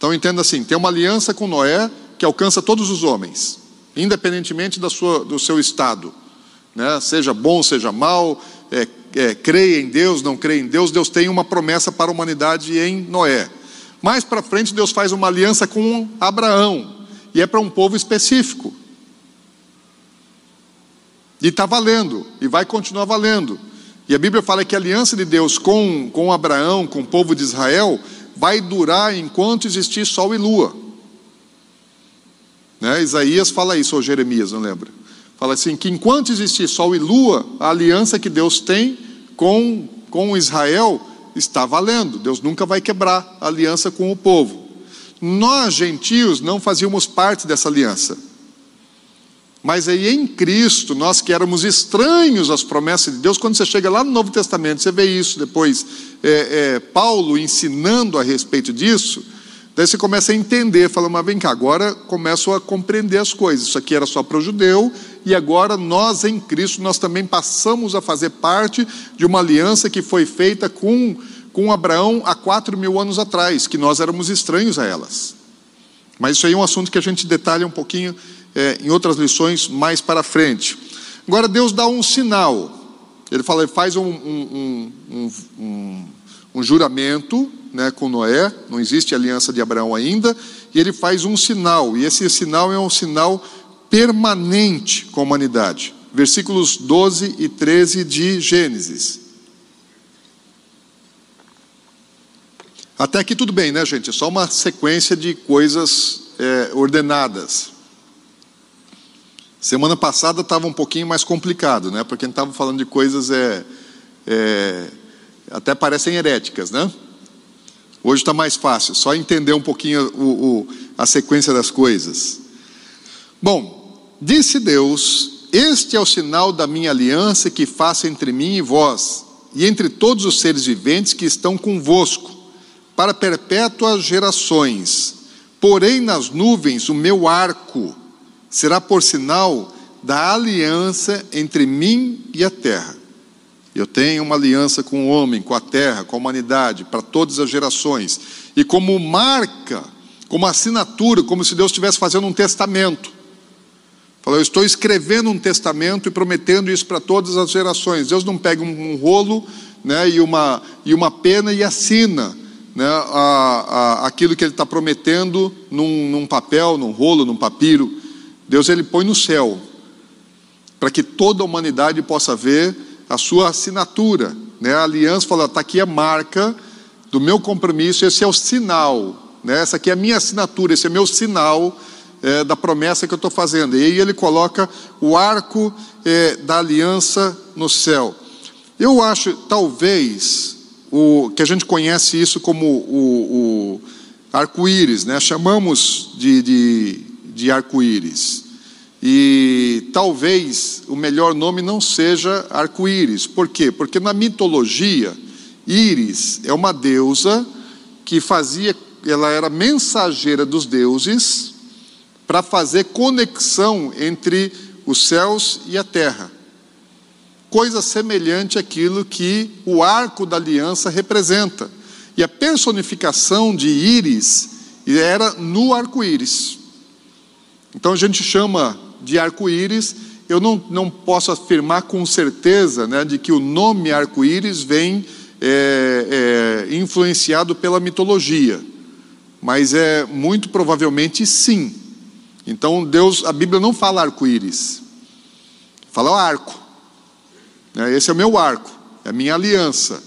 Então entenda assim: tem uma aliança com Noé que alcança todos os homens, independentemente da sua, do seu estado, né? seja bom, seja mal, é, é, creia em Deus, não creia em Deus, Deus tem uma promessa para a humanidade em Noé. Mais para frente, Deus faz uma aliança com Abraão, e é para um povo específico. E está valendo, e vai continuar valendo. E a Bíblia fala que a aliança de Deus com, com Abraão, com o povo de Israel, vai durar enquanto existir sol e lua. Né? Isaías fala isso, ou Jeremias, não lembro. Fala assim: que enquanto existir sol e lua, a aliança que Deus tem com, com Israel está valendo. Deus nunca vai quebrar a aliança com o povo. Nós, gentios, não fazíamos parte dessa aliança. Mas aí em Cristo, nós que éramos estranhos às promessas de Deus, quando você chega lá no Novo Testamento, você vê isso depois, é, é, Paulo ensinando a respeito disso, daí você começa a entender, fala, mas vem cá, agora começo a compreender as coisas. Isso aqui era só para o judeu, e agora nós em Cristo, nós também passamos a fazer parte de uma aliança que foi feita com com Abraão há quatro mil anos atrás, que nós éramos estranhos a elas. Mas isso aí é um assunto que a gente detalha um pouquinho é, em outras lições mais para frente. Agora Deus dá um sinal. Ele fala, ele faz um, um, um, um, juramento né, com Noé, não existe aliança de Abraão ainda, e ele faz um sinal, e esse sinal é um sinal permanente com a humanidade. Versículos 12 e 13 de Gênesis. Até aqui tudo bem, né, gente? É só uma sequência de coisas é, ordenadas. Semana passada estava um pouquinho mais complicado, né? Porque a gente estava falando de coisas é, é, até parecem heréticas, né? Hoje está mais fácil, só entender um pouquinho o, o, a sequência das coisas. Bom, disse Deus: Este é o sinal da minha aliança que faço entre mim e vós, e entre todos os seres viventes que estão convosco, para perpétuas gerações. Porém, nas nuvens, o meu arco será por sinal da aliança entre mim e a terra. Eu tenho uma aliança com o homem, com a terra, com a humanidade, para todas as gerações. E como marca, como assinatura, como se Deus estivesse fazendo um testamento. Falou, eu estou escrevendo um testamento e prometendo isso para todas as gerações. Deus não pega um, um rolo né, e, uma, e uma pena e assina né, a, a, aquilo que ele está prometendo num, num papel, num rolo, num papiro. Deus ele põe no céu, para que toda a humanidade possa ver a sua assinatura. Né? A aliança fala: está aqui a marca do meu compromisso, esse é o sinal, né? essa aqui é a minha assinatura, esse é meu sinal é, da promessa que eu estou fazendo. E aí ele coloca o arco é, da aliança no céu. Eu acho, talvez, o, que a gente conhece isso como o, o arco-íris, né? chamamos de, de, de arco-íris. E talvez o melhor nome não seja arco-íris. Por quê? Porque na mitologia, Íris é uma deusa que fazia, ela era mensageira dos deuses para fazer conexão entre os céus e a terra. Coisa semelhante àquilo que o arco da aliança representa. E a personificação de Íris era no arco-íris. Então a gente chama de arco-íris, eu não, não posso afirmar com certeza né, de que o nome arco-íris vem é, é, influenciado pela mitologia, mas é muito provavelmente sim. Então Deus, a Bíblia não fala arco-íris, fala arco. Né, esse é o meu arco, é a minha aliança.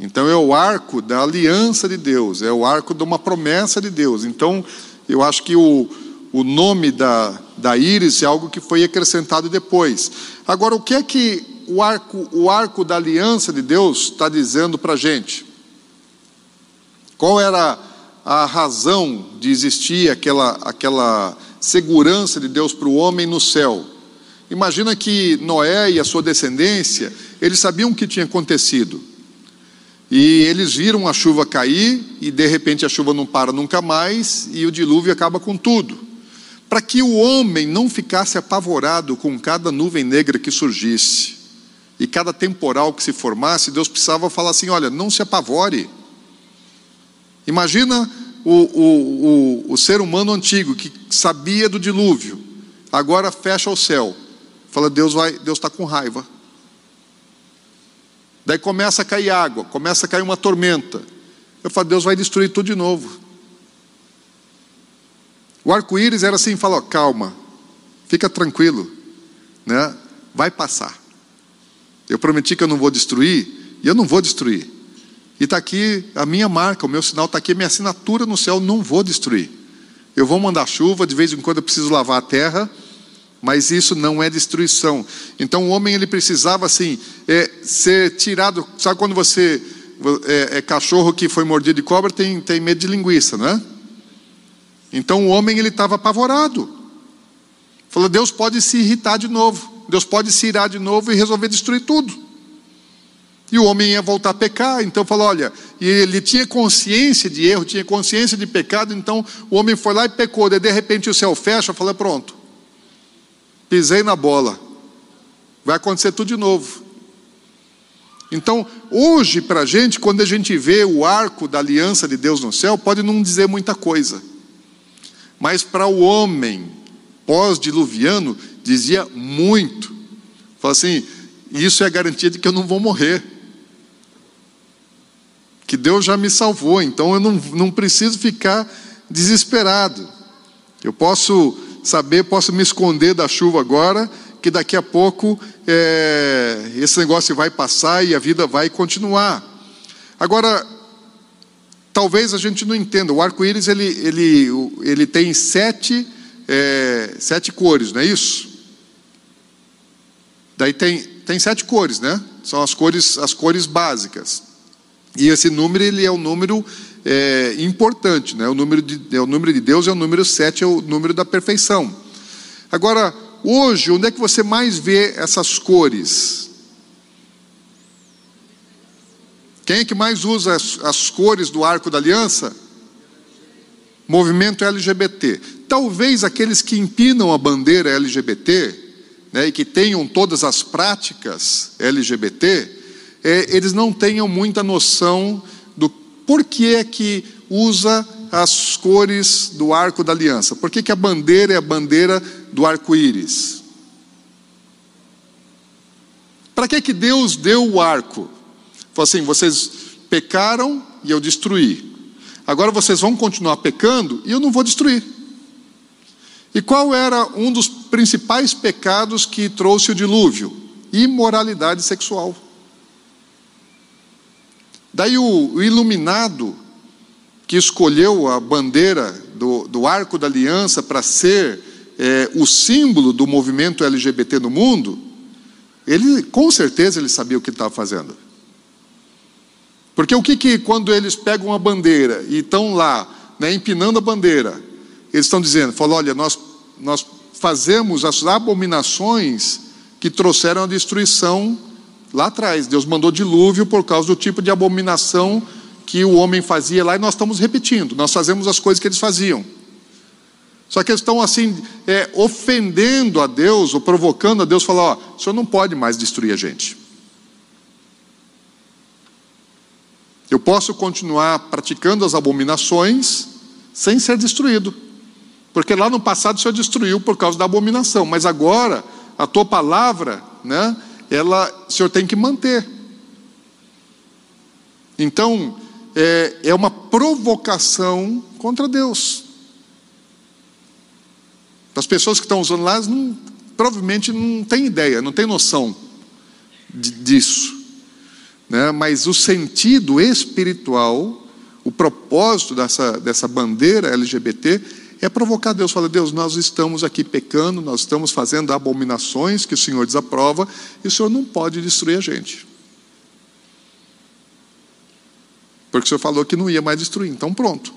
Então é o arco da aliança de Deus, é o arco de uma promessa de Deus. Então eu acho que o, o nome da, da íris é algo que foi acrescentado depois. Agora, o que é que o arco, o arco da aliança de Deus está dizendo para a gente? Qual era a razão de existir aquela, aquela segurança de Deus para o homem no céu? Imagina que Noé e a sua descendência, eles sabiam o que tinha acontecido. E eles viram a chuva cair, e de repente a chuva não para nunca mais, e o dilúvio acaba com tudo para que o homem não ficasse apavorado com cada nuvem negra que surgisse e cada temporal que se formasse, Deus precisava falar assim: olha, não se apavore. Imagina o, o, o, o ser humano antigo que sabia do dilúvio, agora fecha o céu, fala: Deus vai, Deus está com raiva. Daí começa a cair água, começa a cair uma tormenta. Eu falo: Deus vai destruir tudo de novo. O arco-íris era assim, falou, calma, fica tranquilo, né? vai passar. Eu prometi que eu não vou destruir, e eu não vou destruir. E está aqui a minha marca, o meu sinal está aqui, a minha assinatura no céu, não vou destruir. Eu vou mandar chuva, de vez em quando eu preciso lavar a terra, mas isso não é destruição. Então o homem ele precisava assim é, ser tirado. Sabe quando você é, é, cachorro que foi mordido de cobra tem, tem medo de linguiça, não é? Então o homem ele estava apavorado. Falou: Deus pode se irritar de novo, Deus pode se irar de novo e resolver destruir tudo. E o homem ia voltar a pecar, então falou: olha, e ele tinha consciência de erro, tinha consciência de pecado, então o homem foi lá e pecou, daí de repente o céu fecha, falou: pronto, pisei na bola, vai acontecer tudo de novo. Então, hoje, para a gente, quando a gente vê o arco da aliança de Deus no céu, pode não dizer muita coisa. Mas para o homem pós-diluviano, dizia muito. Fala assim: isso é garantia de que eu não vou morrer. Que Deus já me salvou, então eu não, não preciso ficar desesperado. Eu posso saber, posso me esconder da chuva agora, que daqui a pouco é, esse negócio vai passar e a vida vai continuar. Agora, talvez a gente não entenda. O arco-íris ele, ele, ele tem sete, é, sete cores, não é isso? Daí tem, tem sete cores, né? São as cores, as cores básicas. E esse número ele é um número é, importante, né? O número de, é o número de Deus é o número 7, é o número da perfeição. Agora, hoje, onde é que você mais vê essas cores? Quem é que mais usa as, as cores do arco da aliança? Movimento LGBT. Talvez aqueles que empinam a bandeira LGBT, né, e que tenham todas as práticas LGBT, é, eles não tenham muita noção do porquê é que usa as cores do arco da aliança. Por que, que a bandeira é a bandeira do arco-íris? Para que, que Deus deu o arco? Falou assim: vocês pecaram e eu destruí. Agora vocês vão continuar pecando e eu não vou destruir. E qual era um dos principais pecados que trouxe o dilúvio? Imoralidade sexual. Daí o, iluminado, que escolheu a bandeira do, do arco da aliança para ser é, o símbolo do movimento LGBT no mundo, ele com certeza ele sabia o que estava fazendo. Porque o que que quando eles pegam a bandeira e estão lá, né, empinando a bandeira, eles estão dizendo, falam, olha, nós, nós fazemos as abominações que trouxeram a destruição lá atrás. Deus mandou dilúvio por causa do tipo de abominação que o homem fazia lá e nós estamos repetindo. Nós fazemos as coisas que eles faziam. Só que eles estão assim, é, ofendendo a Deus ou provocando a Deus, falar: ó, o senhor não pode mais destruir a gente. Eu posso continuar praticando as abominações sem ser destruído. Porque lá no passado o Senhor destruiu por causa da abominação, mas agora a tua palavra, né, ela o Senhor tem que manter. Então, é, é uma provocação contra Deus. As pessoas que estão usando lá não, provavelmente não têm ideia, não têm noção de, disso né? mas o sentido espiritual, o propósito dessa, dessa bandeira LGBT é provocar Deus. Fala, Deus, nós estamos aqui pecando, nós estamos fazendo abominações que o Senhor desaprova e o Senhor não pode destruir a gente. Porque o Senhor falou que não ia mais destruir, então pronto.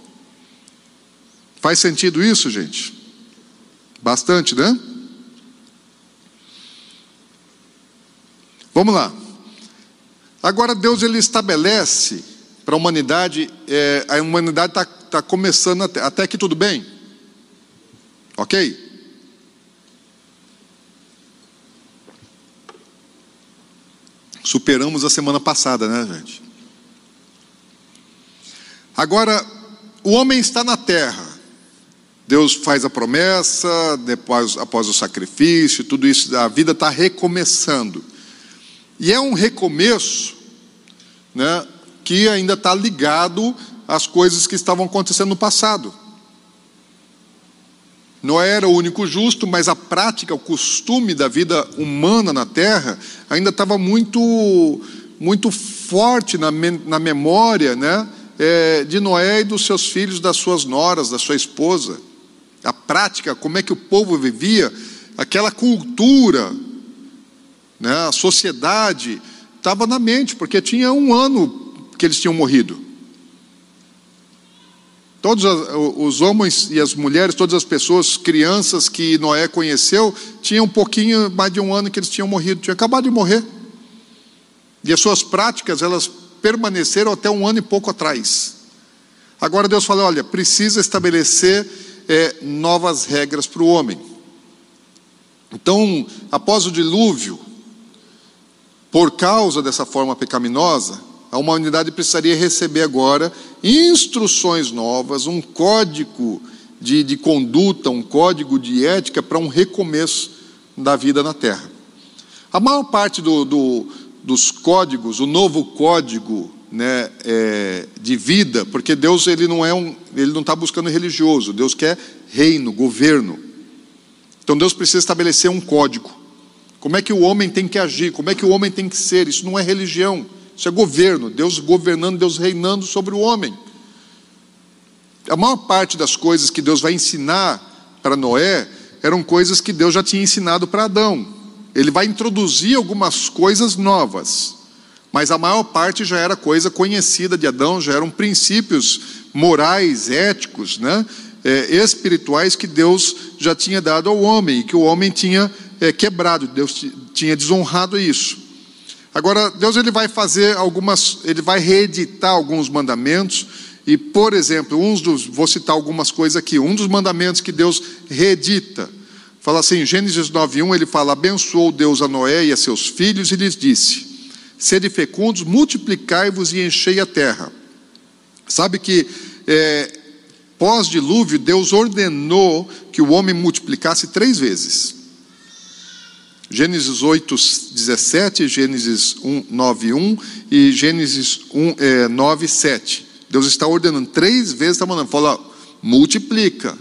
Faz sentido isso, gente? Bastante, né? Vamos lá. Agora Deus ele estabelece para a humanidade, é, a humanidade está tá começando até, até aqui tudo bem? Ok? Superamos a semana passada, né, gente? Agora, o homem está na terra. Deus faz a promessa, depois, após o sacrifício, tudo isso, a vida está recomeçando. E é um recomeço né, que ainda está ligado às coisas que estavam acontecendo no passado. Noé era o único justo, mas a prática, o costume da vida humana na terra ainda estava muito, muito forte na, na memória né, é, de Noé e dos seus filhos, das suas noras, da sua esposa. A prática, como é que o povo vivia, aquela cultura né? a sociedade estava na mente, porque tinha um ano que eles tinham morrido. Todos os homens e as mulheres, todas as pessoas, crianças que Noé conheceu, tinham um pouquinho mais de um ano que eles tinham morrido, tinham acabado de morrer. E as suas práticas, elas permaneceram até um ano e pouco atrás. Agora Deus fala: olha, precisa estabelecer é, novas regras para o homem. Então, após o dilúvio, por causa dessa forma pecaminosa, a humanidade precisaria receber agora instruções novas, um código de, de conduta, um código de ética para um recomeço da vida na Terra. A maior parte do, do, dos códigos, o novo código né, é, de vida, porque Deus ele não é um, ele não está buscando religioso, Deus quer reino, governo. Então Deus precisa estabelecer um código. Como é que o homem tem que agir? Como é que o homem tem que ser? Isso não é religião, isso é governo. Deus governando, Deus reinando sobre o homem. A maior parte das coisas que Deus vai ensinar para Noé eram coisas que Deus já tinha ensinado para Adão. Ele vai introduzir algumas coisas novas. Mas a maior parte já era coisa conhecida de Adão, já eram princípios morais, éticos, né? É, espirituais que Deus já tinha dado ao homem e que o homem tinha é, quebrado, Deus tinha desonrado isso. Agora, Deus ele vai fazer algumas, ele vai reeditar alguns mandamentos e, por exemplo, uns dos, vou citar algumas coisas aqui. Um dos mandamentos que Deus reedita, fala assim, Gênesis 9:1, ele fala: "Abençoou Deus a Noé e a seus filhos e lhes disse: Sede fecundos, multiplicai-vos e enchei a terra." Sabe que é, pós-dilúvio Deus ordenou que o homem multiplicasse três vezes. Gênesis 8, 17, Gênesis 1, 9, 1 e Gênesis 1, é, 9, 7. Deus está ordenando três vezes, está mandando, fala, multiplica,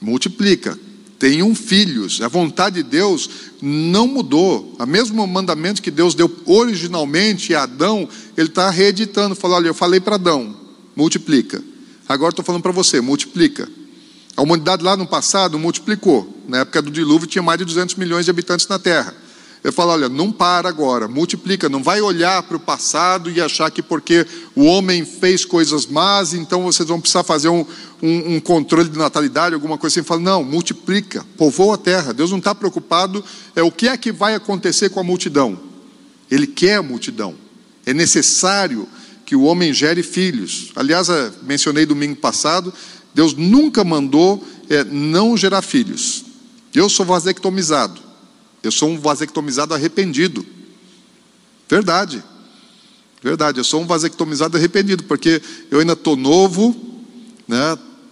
multiplica, tenham filhos. A vontade de Deus não mudou. O mesmo mandamento que Deus deu originalmente a Adão, ele está reeditando, falou, olha, eu falei para Adão, multiplica. Agora estou falando para você, multiplica. A humanidade lá no passado multiplicou. Na época do dilúvio tinha mais de 200 milhões de habitantes na Terra. Eu falo, olha, não para agora, multiplica, não vai olhar para o passado e achar que porque o homem fez coisas más, então vocês vão precisar fazer um, um, um controle de natalidade, alguma coisa assim. Fala, não, multiplica, povoa a terra. Deus não está preocupado, é o que é que vai acontecer com a multidão. Ele quer a multidão. É necessário que o homem gere filhos. Aliás, mencionei domingo passado, Deus nunca mandou é, não gerar filhos. Eu sou vasectomizado. Eu sou um vasectomizado arrependido. Verdade. Verdade, eu sou um vasectomizado arrependido, porque eu ainda estou novo,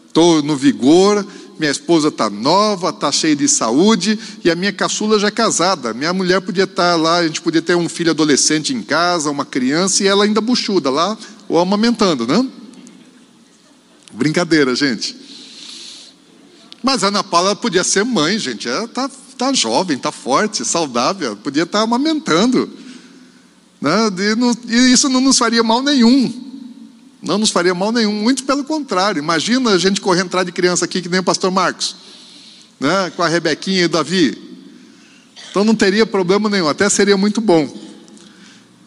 estou né, no vigor, minha esposa está nova, está cheia de saúde, e a minha caçula já é casada. Minha mulher podia estar tá lá, a gente podia ter um filho adolescente em casa, uma criança, e ela ainda buchuda lá, ou amamentando, né? Brincadeira, gente. Mas a Ana Paula podia ser mãe, gente. Ela está tá jovem, está forte, saudável, podia estar tá amamentando. Né? E, isso não nos faria mal nenhum. Não nos faria mal nenhum, muito pelo contrário. Imagina a gente correr entrar de criança aqui, que nem o pastor Marcos, né? com a Rebequinha e o Davi. Então não teria problema nenhum, até seria muito bom.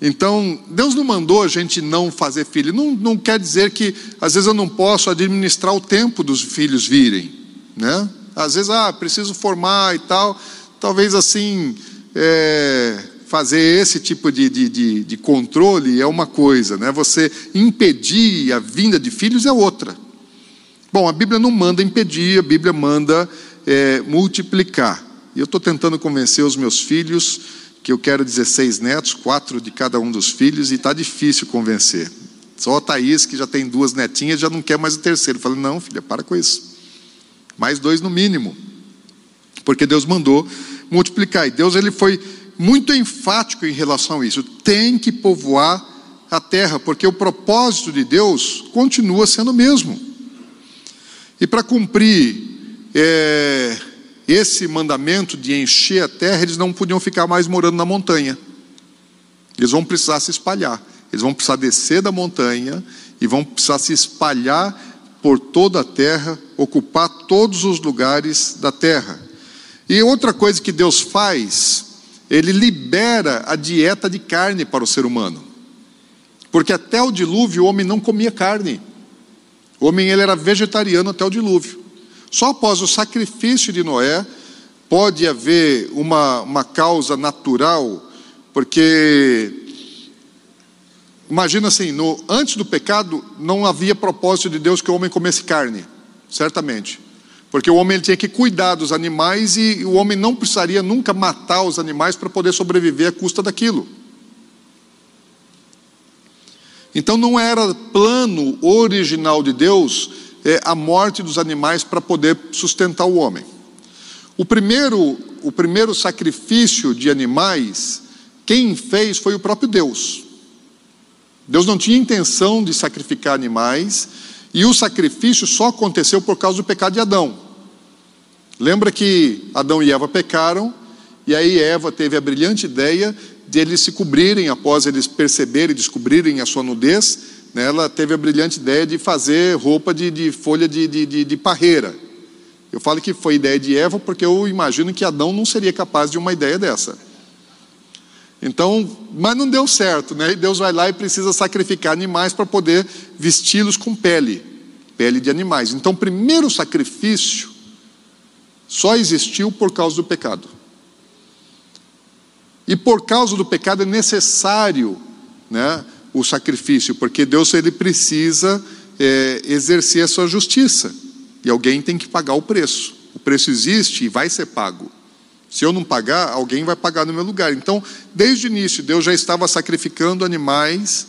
Então, Deus não mandou a gente não fazer filho. Não, não quer dizer que, às vezes, eu não posso administrar o tempo dos filhos virem. Né? Às vezes, ah, preciso formar e tal. Talvez assim, é, fazer esse tipo de, de, de, de, controle é uma coisa, né? você impedir a vinda de filhos é outra. Bom, a Bíblia não manda impedir, a Bíblia manda é, multiplicar. E eu estou tentando convencer os meus filhos que eu quero 16 netos, quatro de cada um dos filhos, e está difícil convencer. Só a Thaís, que já tem duas netinhas, já não quer mais o terceiro. Eu falei, não, filha, para com isso. Mais dois no mínimo. Porque Deus mandou multiplicar. E Deus ele foi muito enfático em relação a isso. Tem que povoar a terra, porque o propósito de Deus continua sendo o mesmo. E para cumprir é, esse mandamento de encher a terra, eles não podiam ficar mais morando na montanha. Eles vão precisar se espalhar. Eles vão precisar descer da montanha e vão precisar se espalhar por toda a terra, ocupar todos os lugares da terra. E outra coisa que Deus faz, Ele libera a dieta de carne para o ser humano. Porque até o dilúvio o homem não comia carne. O homem ele era vegetariano até o dilúvio. Só após o sacrifício de Noé pode haver uma, uma causa natural, porque imagina assim, no, antes do pecado não havia propósito de Deus que o homem comesse carne, certamente. Porque o homem tinha que cuidar dos animais e o homem não precisaria nunca matar os animais para poder sobreviver à custa daquilo. Então não era plano original de Deus é, a morte dos animais para poder sustentar o homem. O primeiro, o primeiro sacrifício de animais, quem fez foi o próprio Deus. Deus não tinha intenção de sacrificar animais, e o sacrifício só aconteceu por causa do pecado de Adão. Lembra que Adão e Eva pecaram, e aí Eva teve a brilhante ideia de eles se cobrirem após eles perceberem e descobrirem a sua nudez, ela teve a brilhante ideia de fazer roupa de, de folha de, de, de, parreira. Eu falo que foi ideia de Eva porque eu imagino que Adão não seria capaz de uma ideia dessa. Então, mas não deu certo, né? E Deus vai lá e precisa sacrificar animais para poder vesti-los com pele, pele de animais. Então, o primeiro sacrifício só existiu por causa do pecado. E por causa do pecado é necessário, né, o sacrifício, porque Deus ele precisa é, exercer a sua justiça e alguém tem que pagar o preço. O preço existe e vai ser pago. Se eu não pagar, alguém vai pagar no meu lugar. Então, desde o início, Deus já estava sacrificando animais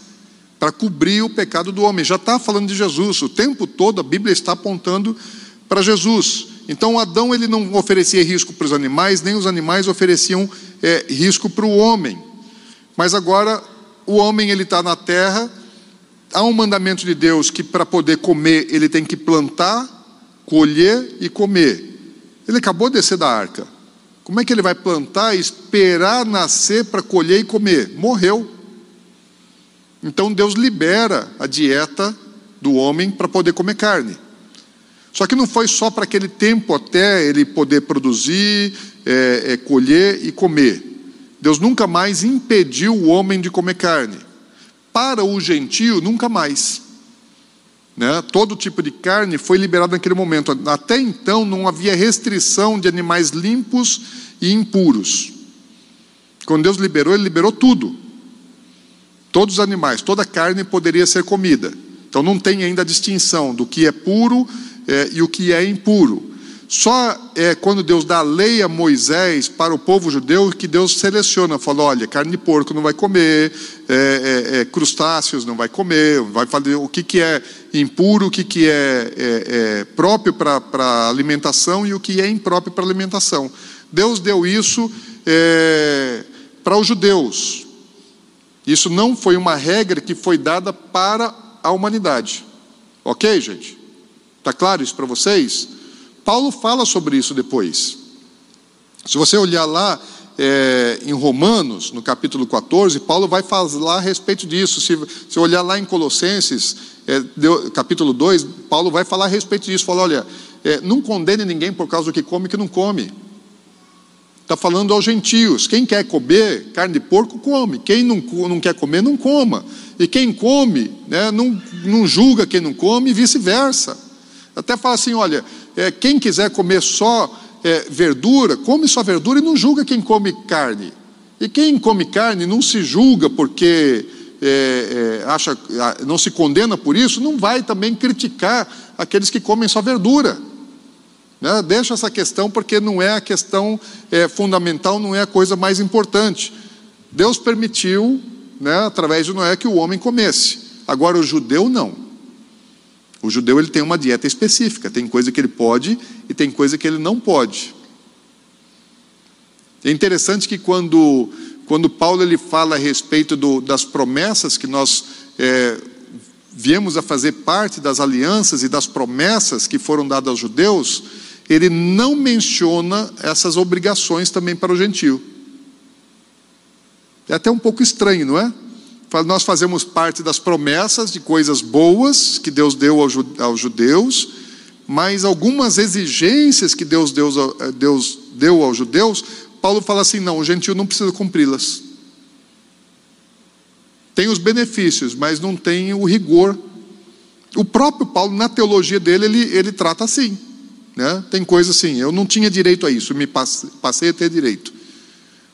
para cobrir o pecado do homem. Já está falando de Jesus. O tempo todo a Bíblia está apontando para Jesus. Então, Adão ele não oferecia risco para os animais, nem os animais ofereciam é, risco para o homem. Mas agora o homem ele está na terra. Há um mandamento de Deus que para poder comer ele tem que plantar, colher e comer. Ele acabou de descer da arca. Como é que ele vai plantar e esperar nascer para colher e comer? Morreu. Então Deus libera a dieta do homem para poder comer carne. Só que não foi só para aquele tempo até ele poder produzir, é, é, colher e comer. Deus nunca mais impediu o homem de comer carne. Para o gentio, nunca mais. Né? Todo tipo de carne foi liberado naquele momento. Até então não havia restrição de animais limpos e impuros. Quando Deus liberou, Ele liberou tudo. Todos os animais, toda carne poderia ser comida. Então não tem ainda a distinção do que é puro é, e o que é impuro. Só é quando Deus dá a lei a Moisés para o povo judeu que Deus seleciona, fala: olha, carne de porco não vai comer, é, é, é, crustáceos não vai comer, vai fazer o que, que é impuro, o que, que é, é, é próprio para alimentação e o que é impróprio para alimentação. Deus deu isso é, para os judeus. Isso não foi uma regra que foi dada para a humanidade. Ok, gente? Está claro isso para vocês? Paulo fala sobre isso depois. Se você olhar lá é, em Romanos, no capítulo 14, Paulo vai falar a respeito disso. Se, se olhar lá em Colossenses, é, capítulo 2, Paulo vai falar a respeito disso. Fala: olha, é, não condene ninguém por causa do que come e que não come. Está falando aos gentios: quem quer comer carne de porco, come. Quem não, não quer comer, não coma. E quem come, né, não, não julga quem não come e vice-versa. Até fala assim: olha, é, quem quiser comer só é, verdura, come só verdura e não julga quem come carne. E quem come carne não se julga porque é, é, acha, não se condena por isso, não vai também criticar aqueles que comem só verdura. Né? Deixa essa questão porque não é a questão é, fundamental, não é a coisa mais importante. Deus permitiu, né, através de Noé, que o homem comesse. Agora o judeu não. O judeu ele tem uma dieta específica, tem coisa que ele pode e tem coisa que ele não pode. É interessante que quando, quando Paulo ele fala a respeito do, das promessas que nós é, viemos a fazer parte das alianças e das promessas que foram dadas aos judeus, ele não menciona essas obrigações também para o gentio. É até um pouco estranho, não é? Nós fazemos parte das promessas de coisas boas que Deus deu aos judeus, mas algumas exigências que Deus deu, eh, Deus deu aos judeus, Paulo fala assim: não, o gentio não precisa cumpri-las. Tem os benefícios, mas não tem o rigor. O próprio Paulo, na teologia dele, ele, ele trata assim. Né? Tem coisa assim, eu não tinha direito a isso, me passei a ter direito.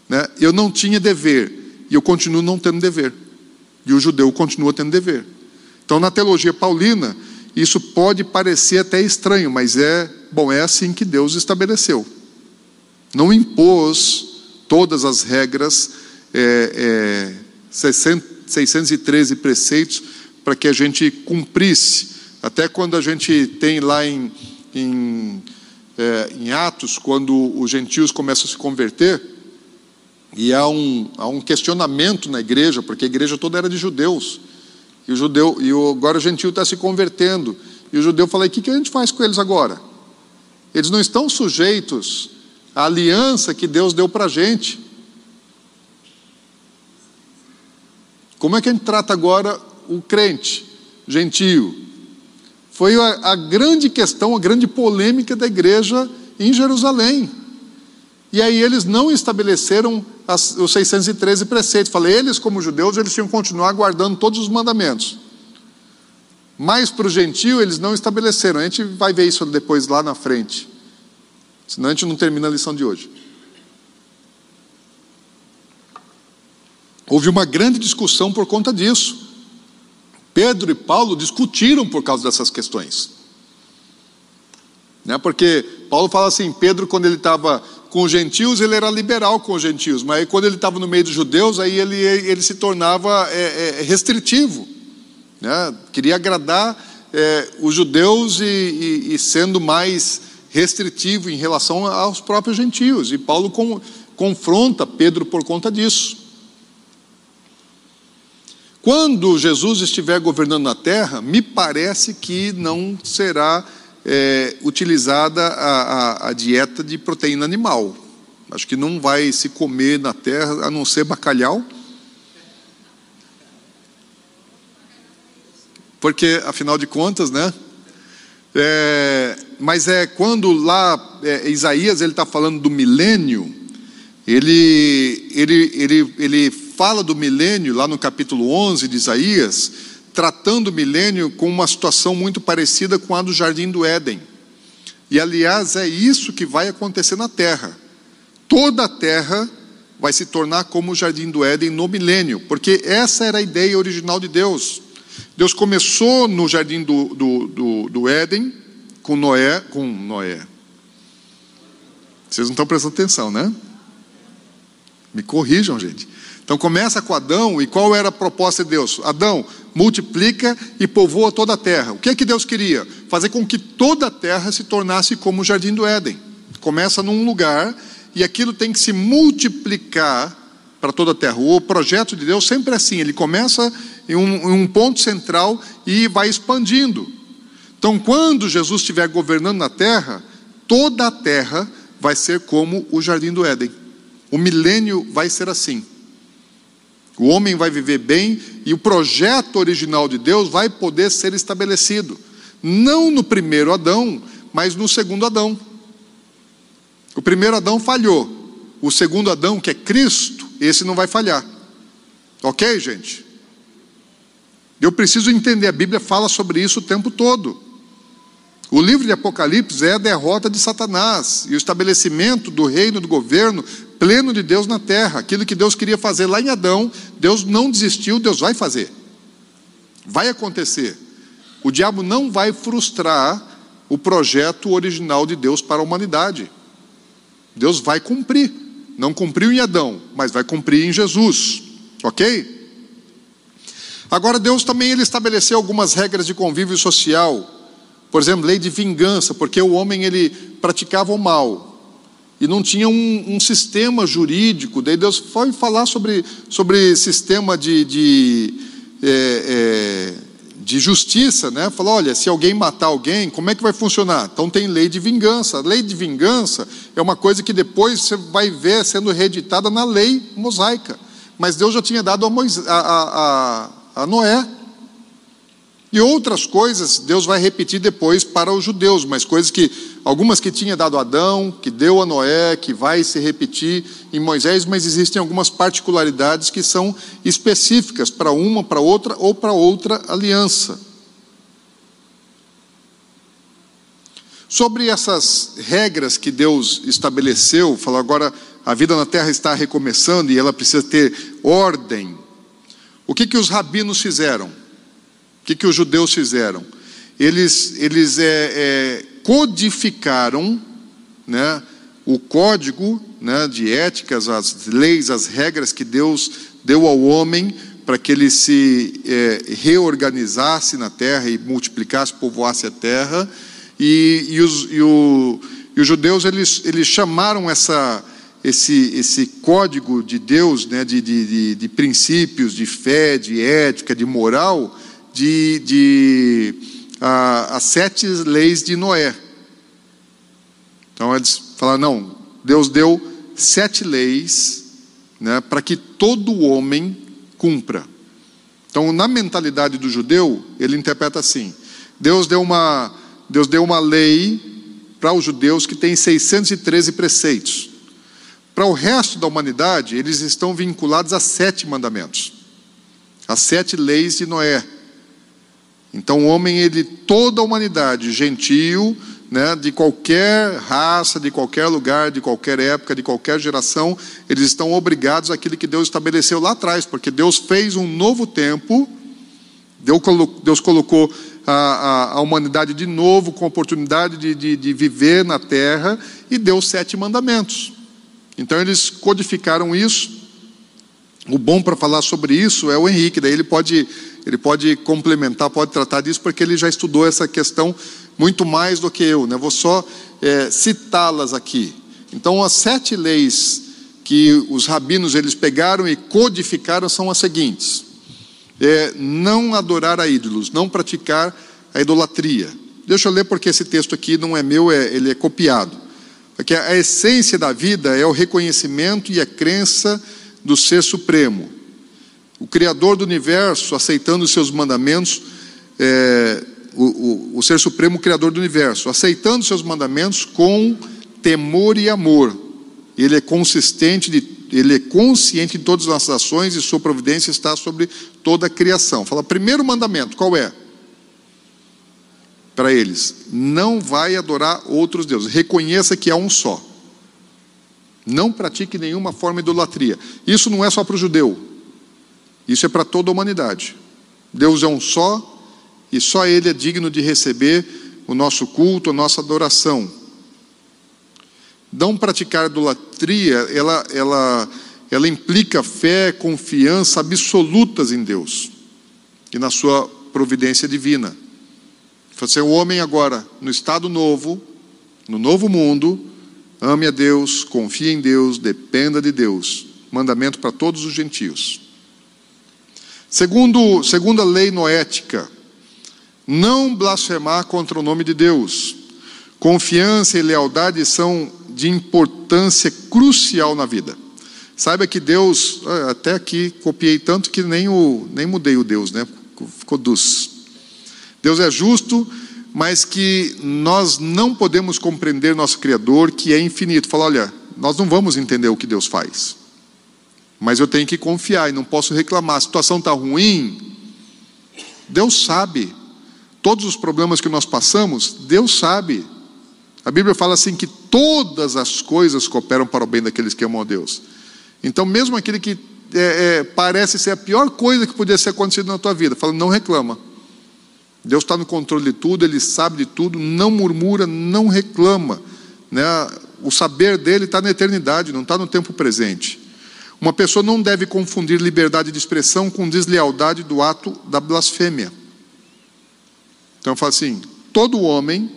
Né? Eu não tinha dever, e eu continuo não tendo dever. E o judeu continua tendo dever. Então, na teologia paulina, isso pode parecer até estranho, mas é, bom, é assim que Deus estabeleceu. Não impôs todas as regras, é, é, 613 preceitos para que a gente cumprisse. Até quando a gente tem lá em, em, é, em Atos, quando os gentios começam a se converter, e há um, há um questionamento na igreja, porque a igreja toda era de judeus. E o judeu, e o, agora o gentio está se convertendo. E o judeu fala: o que, que a gente faz com eles agora? Eles não estão sujeitos à aliança que Deus deu para a gente. Como é que a gente trata agora o crente, gentio? Foi a, a grande questão, a grande polêmica da igreja em Jerusalém. E aí eles não estabeleceram as, os 613 preceitos. Falei, eles, como judeus, eles tinham que continuar guardando todos os mandamentos. Mas para o gentio, eles não estabeleceram. A gente vai ver isso depois lá na frente. Senão a gente não termina a lição de hoje. Houve uma grande discussão por conta disso. Pedro e Paulo discutiram por causa dessas questões. Né? Porque Paulo fala assim: Pedro, quando ele estava com os gentios, ele era liberal com os gentios, mas aí, quando ele estava no meio dos judeus, aí ele, ele se tornava é, é, restritivo, né? queria agradar é, os judeus e, e, e, sendo mais restritivo em relação aos próprios gentios. E Paulo com, confronta Pedro por conta disso. Quando Jesus estiver governando na terra, me parece que não será é, utilizada a, a, a dieta de proteína animal. Acho que não vai se comer na terra a não ser bacalhau. Porque, afinal de contas, né? É, mas é quando lá é, Isaías ele está falando do milênio, ele, ele, ele, ele fala do milênio lá no capítulo 11 de Isaías, tratando o milênio com uma situação muito parecida com a do jardim do Éden. E aliás, é isso que vai acontecer na terra. Toda a terra vai se tornar como o jardim do Éden no milênio, porque essa era a ideia original de Deus. Deus começou no jardim do, do, do, do Éden com Noé, com Noé. Vocês não estão prestando atenção, né? Me corrijam, gente. Então começa com Adão, e qual era a proposta de Deus? Adão, multiplica e povoa toda a terra. O que é que Deus queria? Fazer com que toda a terra se tornasse como o jardim do Éden. Começa num lugar e aquilo tem que se multiplicar para toda a terra. O projeto de Deus sempre é assim, ele começa em um, em um ponto central e vai expandindo. Então, quando Jesus estiver governando na terra, toda a terra vai ser como o jardim do Éden. O milênio vai ser assim. O homem vai viver bem e o projeto original de Deus vai poder ser estabelecido. Não no primeiro Adão, mas no segundo Adão. O primeiro Adão falhou. O segundo Adão, que é Cristo, esse não vai falhar. Ok, gente? Eu preciso entender, a Bíblia fala sobre isso o tempo todo. O livro de Apocalipse é a derrota de Satanás e o estabelecimento do reino do governo pleno de Deus na terra. Aquilo que Deus queria fazer lá em Adão, Deus não desistiu, Deus vai fazer. Vai acontecer. O diabo não vai frustrar o projeto original de Deus para a humanidade. Deus vai cumprir. Não cumpriu em Adão, mas vai cumprir em Jesus. Ok? Agora, Deus também ele estabeleceu algumas regras de convívio social por exemplo, lei de vingança, porque o homem ele praticava o mal e não tinha um, um sistema jurídico. Daí Deus foi falar sobre, sobre sistema de, de, é, é, de justiça, né? Falou, olha, se alguém matar alguém, como é que vai funcionar? Então tem lei de vingança. A lei de vingança é uma coisa que depois você vai ver sendo reeditada na lei mosaica. Mas Deus já tinha dado a, Moisés, a, a, a, a Noé e outras coisas Deus vai repetir depois para os judeus, mas coisas que, algumas que tinha dado Adão, que deu a Noé, que vai se repetir em Moisés, mas existem algumas particularidades que são específicas para uma, para outra ou para outra aliança. Sobre essas regras que Deus estabeleceu, falou agora a vida na terra está recomeçando e ela precisa ter ordem. O que, que os rabinos fizeram? O que, que os judeus fizeram? Eles, eles é, é, codificaram né, o código né, de éticas, as leis, as regras que Deus deu ao homem para que ele se é, reorganizasse na terra e multiplicasse, povoasse a terra. E, e, os, e, o, e os judeus eles, eles chamaram essa, esse, esse código de Deus, né, de, de, de, de princípios, de fé, de ética, de moral, de, de a, as sete leis de Noé. Então eles falaram: não, Deus deu sete leis né, para que todo homem cumpra. Então, na mentalidade do judeu, ele interpreta assim: Deus deu uma, Deus deu uma lei para os judeus que tem 613 preceitos. Para o resto da humanidade, eles estão vinculados a sete mandamentos, as sete leis de Noé. Então, o homem, ele, toda a humanidade, gentil, né, de qualquer raça, de qualquer lugar, de qualquer época, de qualquer geração, eles estão obrigados àquilo que Deus estabeleceu lá atrás, porque Deus fez um novo tempo, Deus colocou a, a, a humanidade de novo com a oportunidade de, de, de viver na terra e deu sete mandamentos. Então eles codificaram isso. O bom para falar sobre isso é o Henrique, daí ele pode, ele pode complementar, pode tratar disso, porque ele já estudou essa questão muito mais do que eu. Né? Vou só é, citá-las aqui. Então, as sete leis que os rabinos eles pegaram e codificaram são as seguintes: é, não adorar a ídolos, não praticar a idolatria. Deixa eu ler porque esse texto aqui não é meu, é, ele é copiado. Porque a essência da vida é o reconhecimento e a crença do Ser Supremo. O Criador do universo, aceitando os seus mandamentos, é, o, o, o Ser Supremo, Criador do universo, aceitando os seus mandamentos com temor e amor. Ele é consistente, de, ele é consciente de todas as nossas ações e sua providência está sobre toda a criação. Fala, primeiro mandamento, qual é? para eles: não vai adorar outros deuses, reconheça que há um só. Não pratique nenhuma forma de idolatria. Isso não é só para o judeu, isso é para toda a humanidade. Deus é um só e só Ele é digno de receber o nosso culto, a nossa adoração. Não praticar idolatria, ela, ela, ela implica fé, confiança absolutas em Deus e na Sua providência divina. Você é um homem agora no estado novo, no novo mundo, ame a Deus, confie em Deus, dependa de Deus. Mandamento para todos os gentios. Segundo, segunda lei noética, não blasfemar contra o nome de Deus. Confiança e lealdade são de importância crucial na vida. Saiba que Deus, até aqui copiei tanto que nem, o, nem mudei o Deus, né? Ficou dos. Deus é justo, mas que nós não podemos compreender nosso Criador, que é infinito. Fala, olha, nós não vamos entender o que Deus faz, mas eu tenho que confiar e não posso reclamar. A situação está ruim, Deus sabe. Todos os problemas que nós passamos, Deus sabe. A Bíblia fala assim que todas as coisas cooperam para o bem daqueles que amam a Deus. Então, mesmo aquele que é, é, parece ser a pior coisa que podia ser acontecido na tua vida, fala, não reclama. Deus está no controle de tudo, Ele sabe de tudo, não murmura, não reclama. Né? O saber dele está na eternidade, não está no tempo presente. Uma pessoa não deve confundir liberdade de expressão com deslealdade do ato da blasfêmia. Então eu falo assim: todo homem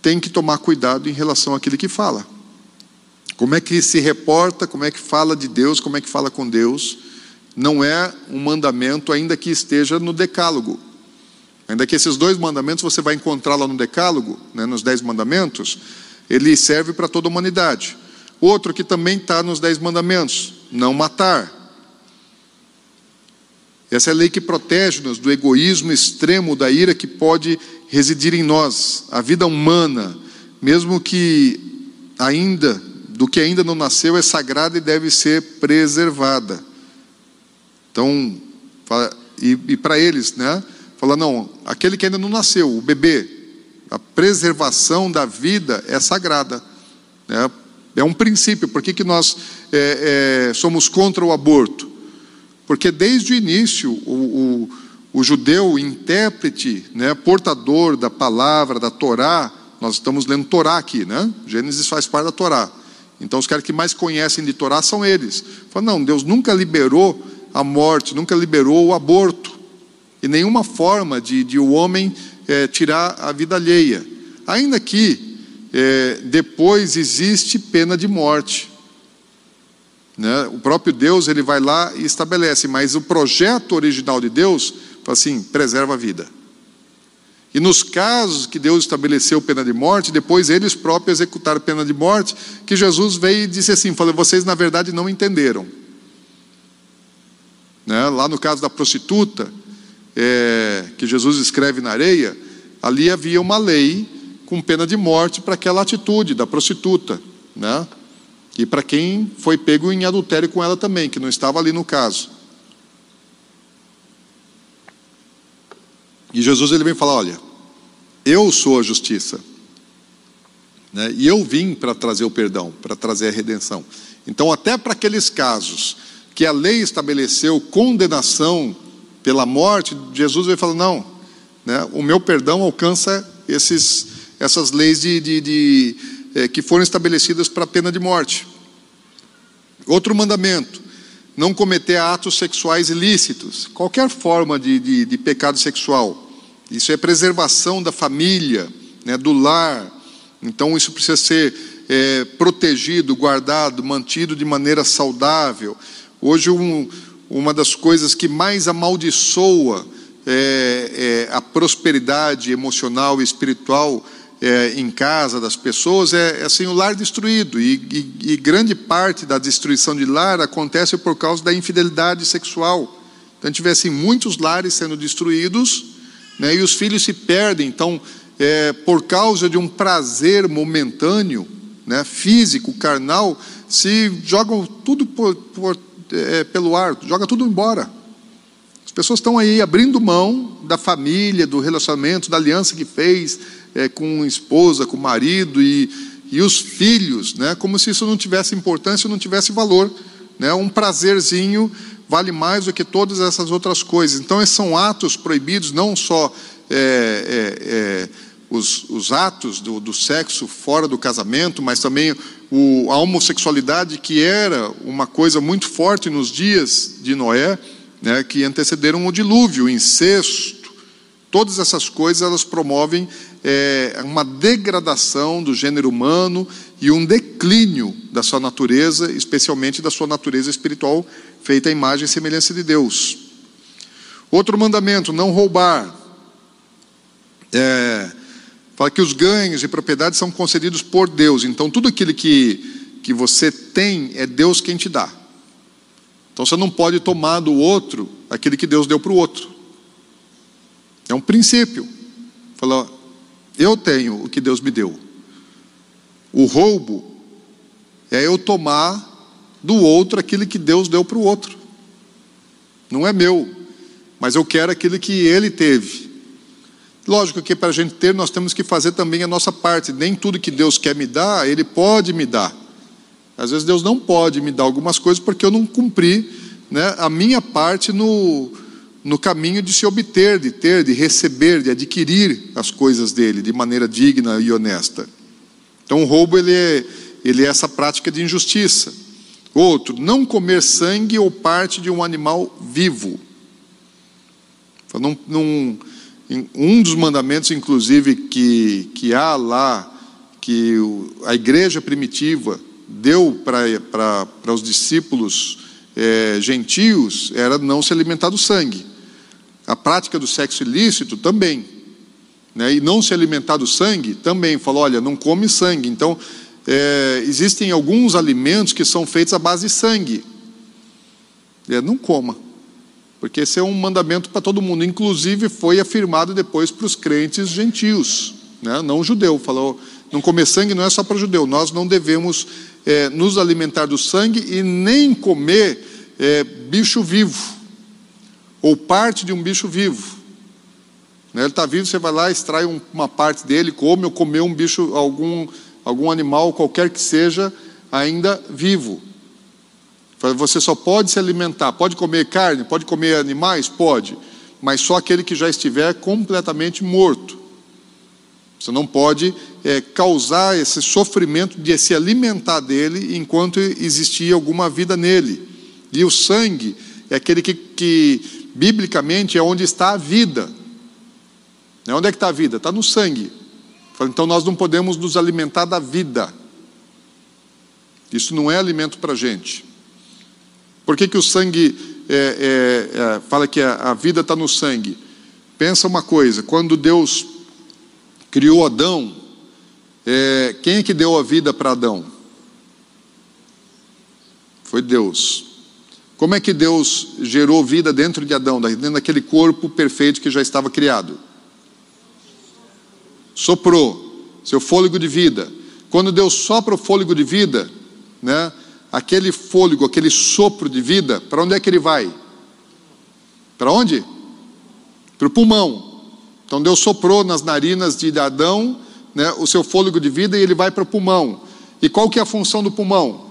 tem que tomar cuidado em relação àquilo que fala. Como é que se reporta, como é que fala de Deus, como é que fala com Deus, não é um mandamento, ainda que esteja no decálogo. Ainda que esses dois mandamentos você vai encontrar lá no Decálogo, né, nos Dez Mandamentos, ele serve para toda a humanidade. Outro que também está nos Dez Mandamentos: não matar. Essa é a lei que protege-nos do egoísmo extremo, da ira que pode residir em nós. A vida humana, mesmo que ainda, do que ainda não nasceu, é sagrada e deve ser preservada. Então, e, e para eles, né? Fala, não, aquele que ainda não nasceu, o bebê, a preservação da vida é sagrada. Né? É um princípio. Por que, que nós é, é, somos contra o aborto? Porque desde o início, o, o, o judeu, o intérprete, né, portador da palavra, da Torá, nós estamos lendo Torá aqui, né? Gênesis faz parte da Torá. Então, os caras que mais conhecem de Torá são eles. Fala, não, Deus nunca liberou a morte, nunca liberou o aborto e nenhuma forma de, de o homem é, tirar a vida alheia. Ainda que é, depois existe pena de morte. Né? O próprio Deus ele vai lá e estabelece, mas o projeto original de Deus fala assim: preserva a vida. E nos casos que Deus estabeleceu pena de morte, depois eles próprios executaram pena de morte, que Jesus veio e disse assim: falei, vocês na verdade não entenderam. Né? Lá no caso da prostituta, é, que Jesus escreve na areia, ali havia uma lei com pena de morte para aquela atitude da prostituta. Né? E para quem foi pego em adultério com ela também, que não estava ali no caso. E Jesus ele vem falar: olha, eu sou a justiça. Né? E eu vim para trazer o perdão, para trazer a redenção. Então, até para aqueles casos que a lei estabeleceu condenação pela morte, Jesus veio falar: não, né? o meu perdão alcança esses, essas leis de, de, de é, que foram estabelecidas para a pena de morte. Outro mandamento: não cometer atos sexuais ilícitos, qualquer forma de, de, de pecado sexual. Isso é preservação da família, né, do lar. Então, isso precisa ser é, protegido, guardado, mantido de maneira saudável. Hoje, um, uma das coisas que mais amaldiçoa é, é, a prosperidade emocional e espiritual é, em casa das pessoas é, é assim o lar destruído e, e, e, grande parte da destruição de lar acontece por causa da infidelidade sexual. Então a gente vê assim muitos lares sendo destruídos né, e os filhos se perdem. Então é, por causa de um prazer momentâneo, né, físico, carnal, se jogam tudo por, por, é, pelo ar, joga tudo embora. As pessoas estão aí abrindo mão da família, do relacionamento, da aliança que fez é, com esposa, com marido e, e os filhos, né, como se isso não tivesse importância, não tivesse valor. Né, um prazerzinho vale mais do que todas essas outras coisas. Então, esses são atos proibidos, não só é, é, é, os, os, atos do, do, sexo fora do casamento, mas também o, a homossexualidade, que era uma coisa muito forte nos dias de Noé, né, que antecederam o dilúvio, o incesto. Todas essas coisas elas promovem é, uma degradação do gênero humano e um declínio da sua natureza, especialmente da sua natureza espiritual, feita à imagem e semelhança de Deus. Outro mandamento: não roubar. É, fala que os ganhos e propriedades são concedidos por Deus. Então, tudo aquilo que, que você tem é Deus quem te dá. Então, você não pode tomar do outro aquilo que Deus deu para o outro. É um princípio. Fala, eu tenho o que Deus me deu. O roubo é eu tomar do outro aquilo que Deus deu para o outro. Não é meu, mas eu quero aquilo que ele teve. Lógico que para a gente ter, nós temos que fazer também a nossa parte. Nem tudo que Deus quer me dar, Ele pode me dar. Às vezes Deus não pode me dar algumas coisas porque eu não cumpri né, a minha parte no, no caminho de se obter, de ter, de receber, de adquirir as coisas dele de maneira digna e honesta. Então o roubo ele é, ele é essa prática de injustiça. Outro, não comer sangue ou parte de um animal vivo. Num, um dos mandamentos, inclusive, que, que há lá, que a igreja primitiva deu para os discípulos é, gentios, era não se alimentar do sangue. A prática do sexo ilícito também. Né? E não se alimentar do sangue também. Falou, olha, não come sangue. Então, é, existem alguns alimentos que são feitos à base de sangue. É, não coma. Porque esse é um mandamento para todo mundo. Inclusive, foi afirmado depois para os crentes gentios, né? não judeu. Falou, não comer sangue não é só para judeu. Nós não devemos é, nos alimentar do sangue e nem comer é, bicho vivo ou parte de um bicho vivo. Né, ele está vivo, você vai lá, extrai uma parte dele, come ou comer um bicho, algum, algum animal, qualquer que seja, ainda vivo. Você só pode se alimentar, pode comer carne, pode comer animais? Pode, mas só aquele que já estiver completamente morto. Você não pode é, causar esse sofrimento de se alimentar dele enquanto existia alguma vida nele. E o sangue é aquele que, que biblicamente, é onde está a vida. É onde é que está a vida? Está no sangue. Então nós não podemos nos alimentar da vida. Isso não é alimento para a gente. Por que, que o sangue é, é, é, fala que a, a vida está no sangue? Pensa uma coisa: quando Deus criou Adão, é, quem é que deu a vida para Adão? Foi Deus. Como é que Deus gerou vida dentro de Adão, dentro daquele corpo perfeito que já estava criado? Soprou seu fôlego de vida. Quando Deus sopra o fôlego de vida, né, aquele fôlego, aquele sopro de vida, para onde é que ele vai? Para onde? Para o pulmão. Então Deus soprou nas narinas de Adão né, o seu fôlego de vida e ele vai para o pulmão. E qual que é a função do pulmão?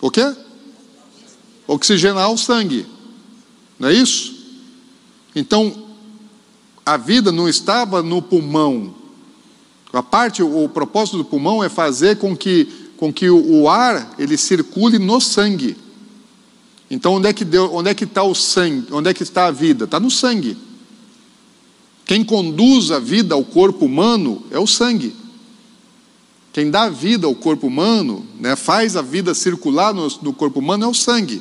O quê? Oxigenar o sangue. Não é isso? Então, a vida não estava no pulmão. A parte, o propósito do pulmão é fazer com que, com que o, ar ele circule no sangue. Então, onde é que deu, onde é que está o sangue? Onde é que está a vida? Está no sangue. Quem conduz a vida ao corpo humano é o sangue. Quem dá vida ao corpo humano, né, faz a vida circular no, no corpo humano é o sangue.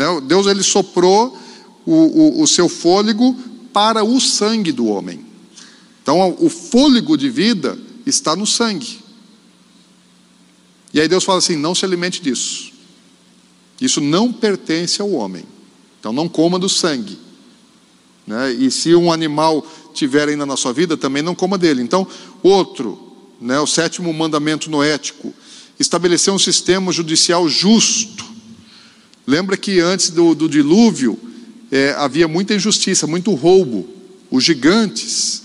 Né? Deus ele soprou o, o, o seu fôlego para o sangue do homem. Então, o fôlego de vida está no sangue. E aí Deus fala assim: não se alimente disso. Isso não pertence ao homem. Então, não coma do sangue. Né? E se um animal tiver ainda na sua vida, também não coma dele. Então, outro, né, o sétimo mandamento noético, estabelecer um sistema judicial justo. Lembra que antes do, do dilúvio é, havia muita injustiça, muito roubo. Os gigantes,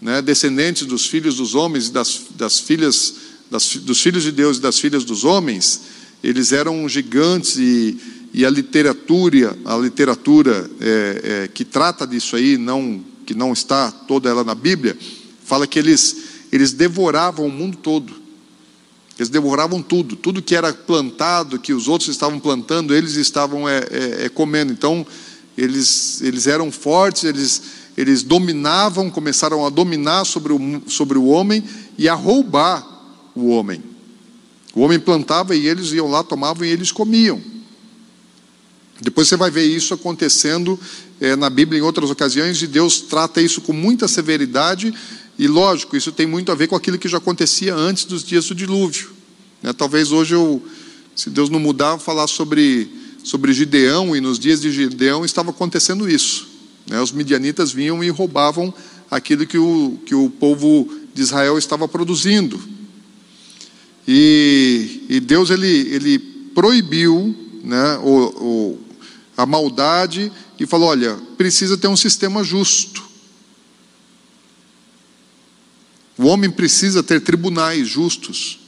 né, descendentes dos filhos dos homens e das, das filhas, das, dos filhos de Deus e das filhas dos homens, eles eram gigantes e, e a literatura, a literatura é, é, que trata disso aí, não que não está toda ela na Bíblia, fala que eles, eles devoravam o mundo todo. Eles devoravam tudo, tudo que era plantado, que os outros estavam plantando, eles estavam é, é, é, comendo. Então, eles, eles eram fortes, eles, eles dominavam, começaram a dominar sobre o, sobre o homem e a roubar o homem. O homem plantava e eles iam lá, tomavam e eles comiam. Depois você vai ver isso acontecendo é, na Bíblia em outras ocasiões, e Deus trata isso com muita severidade, e lógico, isso tem muito a ver com aquilo que já acontecia antes dos dias do dilúvio. Né? Talvez hoje eu, se Deus não mudar, falar sobre, sobre Gideão, e nos dias de Gideão estava acontecendo isso. Né? Os midianitas vinham e roubavam aquilo que o, que o povo de Israel estava produzindo. E, e Deus ele, ele proibiu né, o, o a maldade e falou: olha, precisa ter um sistema justo. O homem precisa ter tribunais justos,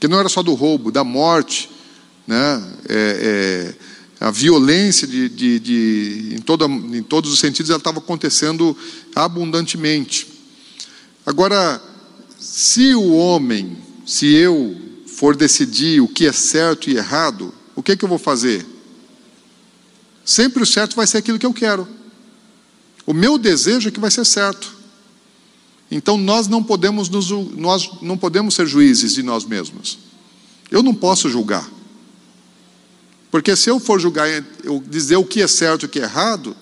que não era só do roubo, da morte, né? É, é, a violência de, de, de, em, toda, em todos os sentidos ela estava acontecendo abundantemente. Agora, se o homem, se eu for decidir o que é certo e errado, o que, é que eu vou fazer? Sempre o certo vai ser aquilo que eu quero. O meu desejo é que vai ser certo. Então nós não podemos nos, nós não podemos ser juízes de nós mesmos. Eu não posso julgar. Porque se eu for julgar, eu dizer o que é certo e o que é errado,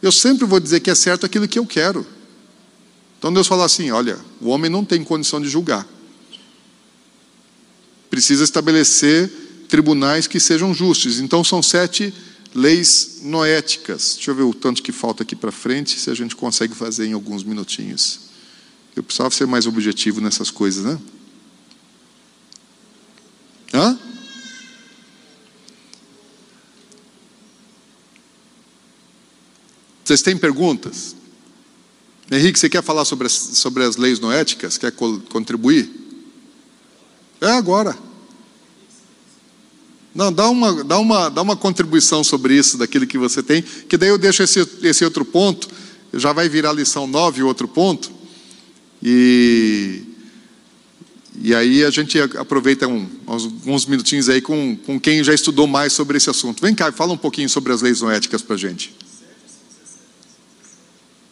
eu sempre vou dizer que é certo aquilo que eu quero. Então Deus fala assim: olha, o homem não tem condição de julgar. Precisa estabelecer tribunais que sejam justos. Então são sete Leis noéticas. Deixa eu ver o tanto que falta aqui para frente, se a gente consegue fazer em alguns minutinhos. Eu precisava ser mais objetivo nessas coisas, né? Hã? Vocês têm perguntas? Henrique, você quer falar sobre as, sobre as leis noéticas? Quer contribuir? É agora. Não, dá uma, dá, uma, dá uma contribuição sobre isso, daquilo que você tem, que daí eu deixo esse, esse outro ponto, já vai virar lição 9, outro ponto, e, e aí a gente aproveita um, uns minutinhos aí com, com quem já estudou mais sobre esse assunto. Vem cá, fala um pouquinho sobre as leis noéticas para a gente.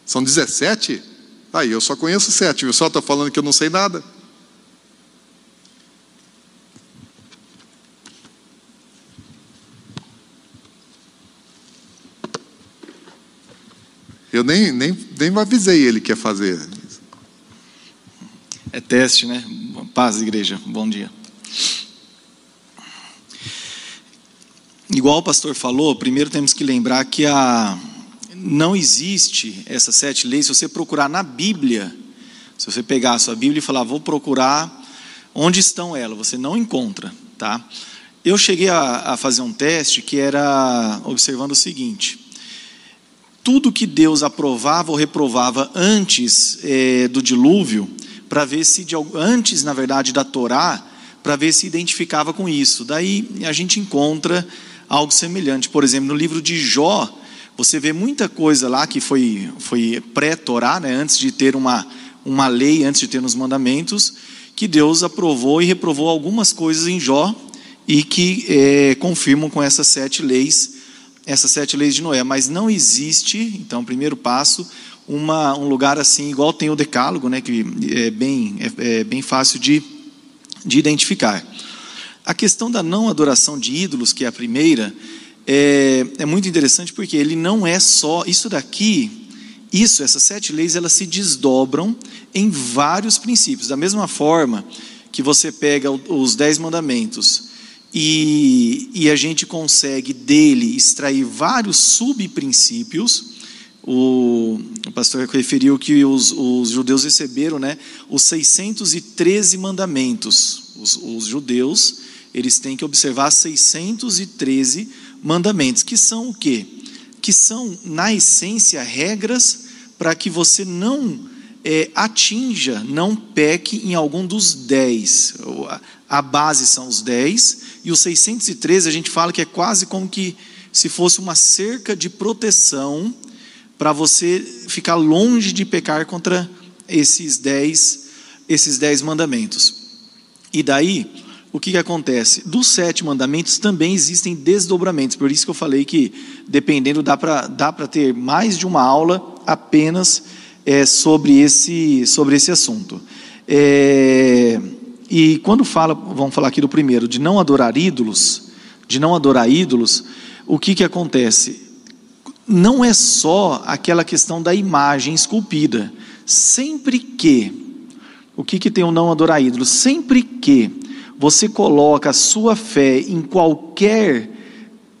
São 17? Aí, eu só conheço sete, o pessoal está falando que eu não sei nada. Eu nem, nem, nem avisei ele que ia fazer. É teste, né? Paz, igreja. Bom dia. Igual o pastor falou, primeiro temos que lembrar que a, não existe essas sete leis. Se você procurar na Bíblia, se você pegar a sua Bíblia e falar, vou procurar Onde estão elas? Você não encontra, tá? Eu cheguei a, a fazer um teste que era observando o seguinte: tudo que Deus aprovava ou reprovava antes é, do dilúvio, para ver se de, antes, na verdade, da Torá, para ver se identificava com isso. Daí a gente encontra algo semelhante. Por exemplo, no livro de Jó, você vê muita coisa lá que foi, foi pré-Torá, né, antes de ter uma, uma lei, antes de ter os mandamentos, que Deus aprovou e reprovou algumas coisas em Jó e que é, confirmam com essas sete leis, essas sete leis de Noé. Mas não existe, então, primeiro passo, uma, um lugar assim, igual tem o Decálogo, né, que é bem, é, é bem fácil de, de identificar. A questão da não adoração de ídolos, que é a primeira, é, é muito interessante porque ele não é só. Isso daqui isso, essas sete leis, elas se desdobram em vários princípios. Da mesma forma que você pega os dez mandamentos e, e a gente consegue dele extrair vários subprincípios. O, o pastor referiu que os, os, judeus receberam né, os 613 mandamentos. Os, os judeus, eles têm que observar 613 mandamentos, que são o quê? que são, na essência, regras para que você não é, atinja, não peque em algum dos dez. A base são os dez, e os 613 a gente fala que é quase como que se fosse uma cerca de proteção para você ficar longe de pecar contra esses dez, esses dez mandamentos. E daí, o que, que acontece? Dos sete mandamentos também existem desdobramentos, por isso que eu falei que, dependendo, dá para dá ter mais de uma aula apenas é, sobre, esse, sobre esse assunto. É, e quando fala, vamos falar aqui do primeiro, de não adorar ídolos, de não adorar ídolos, o que, que acontece? Não é só aquela questão da imagem esculpida. Sempre que, o que, que tem o não adorar ídolos? Sempre que você coloca a sua fé em qualquer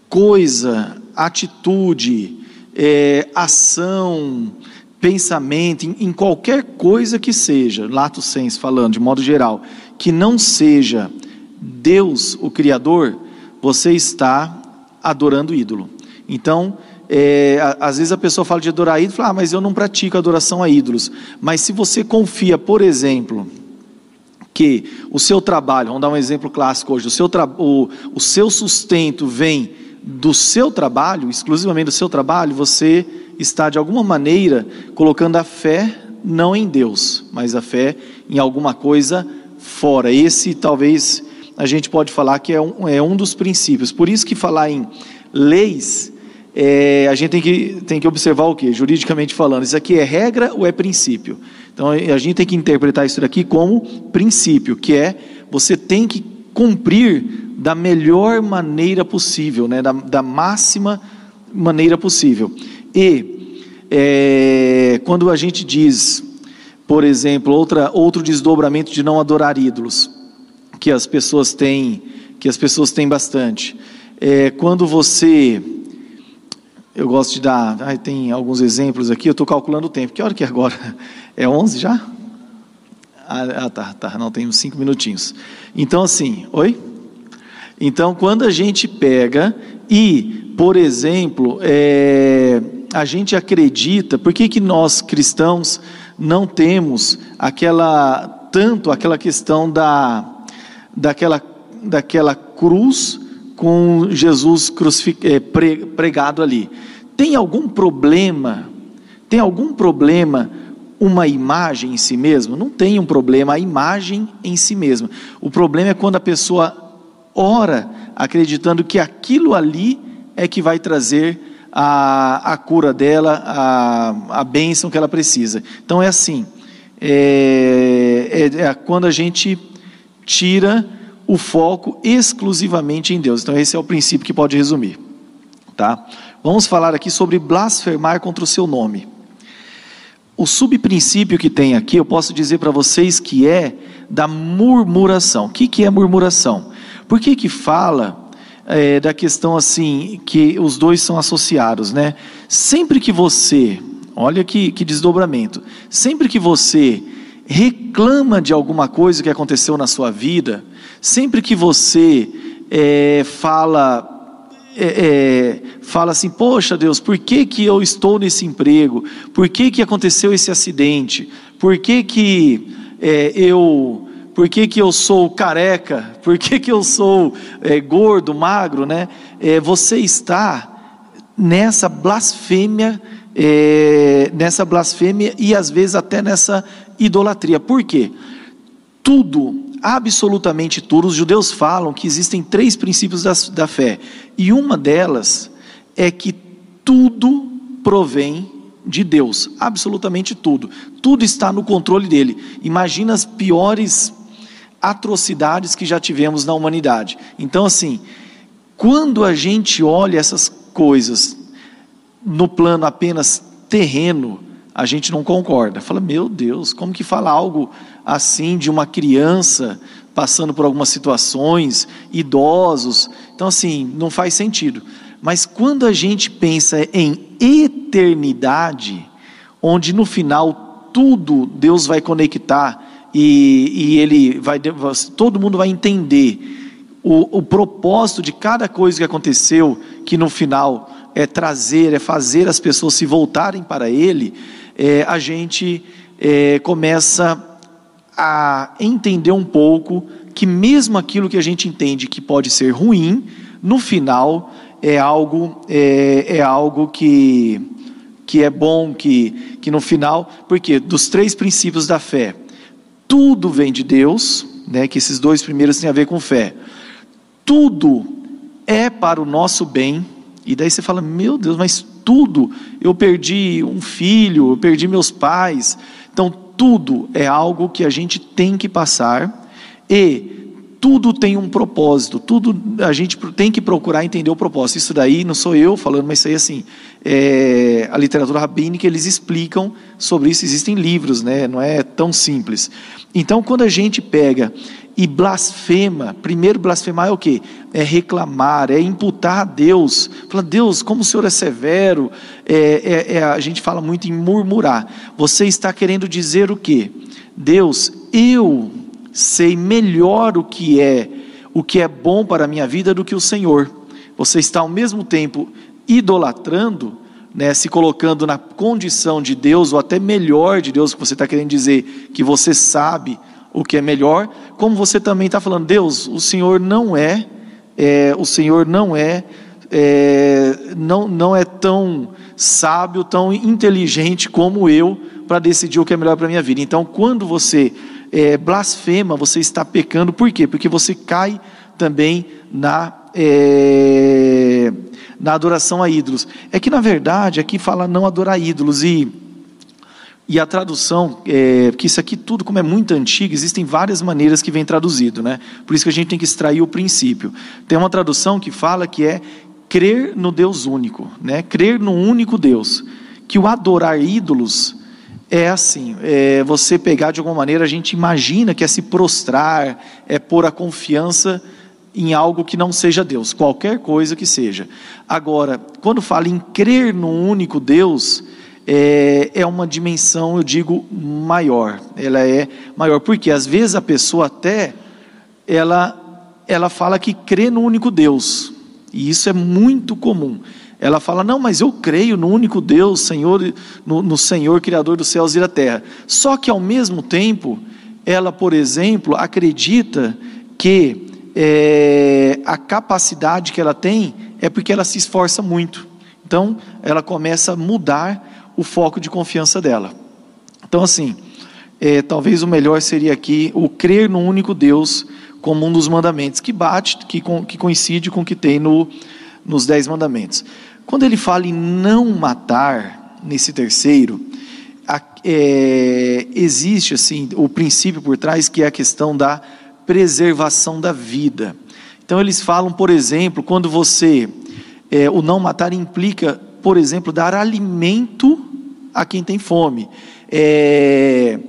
coisa, atitude, é, ação, pensamento, em, em, qualquer coisa que seja, lato senso falando, de modo geral, que não seja Deus o Criador, você está adorando ídolo. Então, é, às vezes a pessoa fala de adorar ídolo, fala, ah, mas eu não pratico adoração a ídolos. Mas se você confia, por exemplo, que o seu trabalho, vamos dar um exemplo clássico hoje, o seu, o, o seu sustento vem do seu trabalho, exclusivamente do seu trabalho, você está de alguma maneira colocando a fé não em Deus, mas a fé em alguma coisa fora. Esse talvez a gente pode falar que é um, é um dos princípios. Por isso que falar em leis, é, a gente tem que, tem que observar o que? Juridicamente falando, isso aqui é regra ou é princípio? Então a gente tem que interpretar isso daqui como princípio, que é você tem que cumprir da melhor maneira possível, né, da, da máxima maneira possível. E é, quando a gente diz, por exemplo, outra, outro desdobramento de não adorar ídolos, que as pessoas têm, que as pessoas têm bastante, é quando você eu gosto de dar, ah, tem alguns exemplos aqui, eu estou calculando o tempo. Que hora que é agora? É 11 já? Ah, tá, tá, não, tem uns 5 minutinhos. Então, assim, oi? Então, quando a gente pega e, por exemplo, é, a gente acredita, por que, que nós cristãos não temos aquela, tanto aquela questão da, daquela, daquela cruz com Jesus é, pregado ali. Tem algum problema? Tem algum problema uma imagem em si mesmo? Não tem um problema a imagem em si mesma. O problema é quando a pessoa ora acreditando que aquilo ali é que vai trazer a, a cura dela, a, a bênção que ela precisa. Então é assim, é, é, é quando a gente tira o foco exclusivamente em Deus. Então esse é o princípio que pode resumir, tá? Vamos falar aqui sobre blasfemar contra o seu nome. O subprincípio que tem aqui, eu posso dizer para vocês que é da murmuração. O que, que é murmuração? Por que que fala é, da questão assim, que os dois são associados, né? Sempre que você, olha que, que desdobramento, sempre que você reclama de alguma coisa que aconteceu na sua vida, sempre que você é, fala é, é, fala assim, poxa Deus, por que, que eu estou nesse emprego? Por que, que aconteceu esse acidente? Por que, que é, eu por que, que eu sou careca? Por que, que eu sou é, gordo, magro? Né? É, você está nessa blasfêmia, é, nessa blasfêmia e às vezes até nessa idolatria. Por quê? Tudo absolutamente tudo. Os judeus falam que existem três princípios da, da fé, e uma delas é que tudo provém de Deus, absolutamente tudo. Tudo está no controle dele. Imagina as piores atrocidades que já tivemos na humanidade. Então, assim, quando a gente olha essas coisas no plano apenas terreno, a gente não concorda. Fala, meu Deus, como que fala algo assim de uma criança passando por algumas situações, idosos? Então, assim, não faz sentido. Mas quando a gente pensa em eternidade, onde no final tudo Deus vai conectar e, e ele vai, todo mundo vai entender o, o propósito de cada coisa que aconteceu, que no final é trazer, é fazer as pessoas se voltarem para Ele é, a gente é, começa a entender um pouco que mesmo aquilo que a gente entende que pode ser ruim, no final é algo é, é algo que que é bom, que que no final, porque dos três princípios da fé, tudo vem de Deus, né? Que esses dois primeiros têm a ver com fé. Tudo é para o nosso bem. E daí você fala, meu Deus, mas tudo. Eu perdi um filho, eu perdi meus pais. Então, tudo é algo que a gente tem que passar e tudo tem um propósito, tudo a gente tem que procurar entender o propósito. Isso daí não sou eu falando, mas isso aí assim, é, a literatura rabínica eles explicam sobre isso, existem livros, né? não é tão simples. Então, quando a gente pega e blasfema, primeiro blasfemar é o que? É reclamar, é imputar a Deus. Fala, Deus, como o Senhor é severo. É, é, é, a gente fala muito em murmurar. Você está querendo dizer o que? Deus, eu sei melhor o que é, o que é bom para a minha vida do que o Senhor. Você está ao mesmo tempo idolatrando, né, se colocando na condição de Deus, ou até melhor de Deus, que você está querendo dizer que você sabe o que é melhor, como você também está falando, Deus, o Senhor não é, é o Senhor não é, é, não, não é tão sábio, tão inteligente como eu para decidir o que é melhor para a minha vida. Então, quando você é, blasfema, você está pecando, por quê? Porque você cai também na, é, na adoração a ídolos. É que, na verdade, aqui fala não adorar ídolos, e e a tradução, é, que isso aqui tudo, como é muito antigo, existem várias maneiras que vem traduzido, né? Por isso que a gente tem que extrair o princípio. Tem uma tradução que fala que é crer no Deus único, né? Crer no único Deus. Que o adorar ídolos é assim, é você pegar de alguma maneira, a gente imagina que é se prostrar, é pôr a confiança em algo que não seja Deus, qualquer coisa que seja. Agora, quando fala em crer no único Deus, é, é uma dimensão, eu digo, maior. Ela é maior, porque às vezes a pessoa até ela ela fala que crê no único Deus, e isso é muito comum. Ela fala: Não, mas eu creio no único Deus, Senhor, no, no Senhor Criador dos céus e da terra. Só que ao mesmo tempo, ela, por exemplo, acredita que é, a capacidade que ela tem é porque ela se esforça muito. Então, ela começa a mudar o foco de confiança dela. Então, assim, é, talvez o melhor seria aqui o crer no único Deus como um dos mandamentos, que bate, que, que coincide com o que tem no, nos Dez Mandamentos. Quando ele fala em não matar, nesse terceiro, é, existe assim o princípio por trás que é a questão da preservação da vida. Então eles falam, por exemplo, quando você é, o não matar implica por exemplo, dar alimento a quem tem fome. É,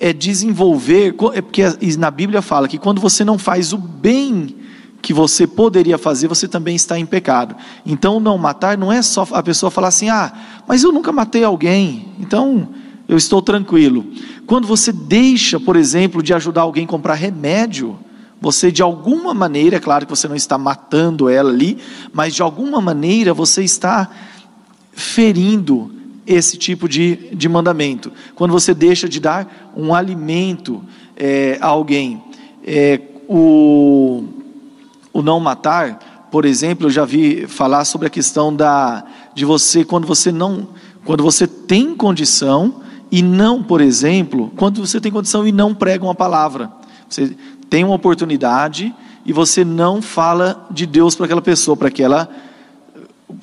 é desenvolver, é porque na Bíblia fala que quando você não faz o bem que você poderia fazer, você também está em pecado. Então, não matar não é só a pessoa falar assim: ah, mas eu nunca matei alguém, então eu estou tranquilo. Quando você deixa, por exemplo, de ajudar alguém a comprar remédio, você de alguma maneira, é claro que você não está matando ela ali, mas de alguma maneira você está ferindo esse tipo de, de mandamento. Quando você deixa de dar um alimento é, a alguém. É, o, o não matar, por exemplo, eu já vi falar sobre a questão da, de você, quando você não, quando você tem condição e não, por exemplo, quando você tem condição e não prega uma palavra. Você tem uma oportunidade e você não fala de Deus para aquela pessoa, para que ela,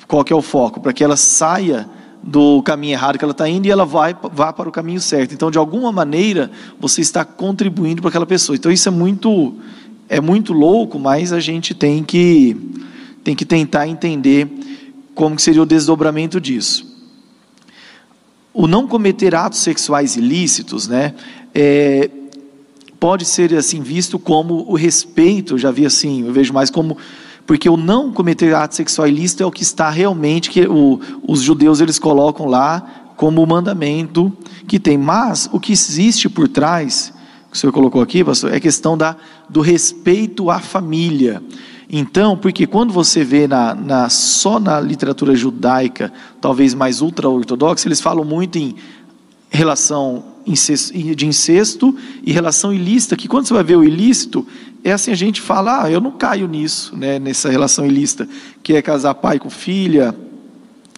qual que é o foco? Para que ela saia do caminho errado que ela está indo e ela vai vá para o caminho certo. Então, de alguma maneira, você está contribuindo para aquela pessoa. Então, isso é muito é muito louco, mas a gente tem que tem que tentar entender como que seria o desdobramento disso. O não cometer atos sexuais ilícitos, né, é, pode ser assim visto como o respeito. Já vi assim, eu vejo mais como porque o não cometer ato sexual ilícito é o que está realmente que o, os judeus eles colocam lá como mandamento que tem. Mas o que existe por trás, que o senhor colocou aqui, pastor, é questão da, do respeito à família. Então, porque quando você vê na, na, só na literatura judaica, talvez mais ultra-ortodoxa, eles falam muito em relação de incesto e relação ilícita, que quando você vai ver o ilícito, é assim, a gente fala, ah, eu não caio nisso, né, nessa relação ilícita, que é casar pai com filha,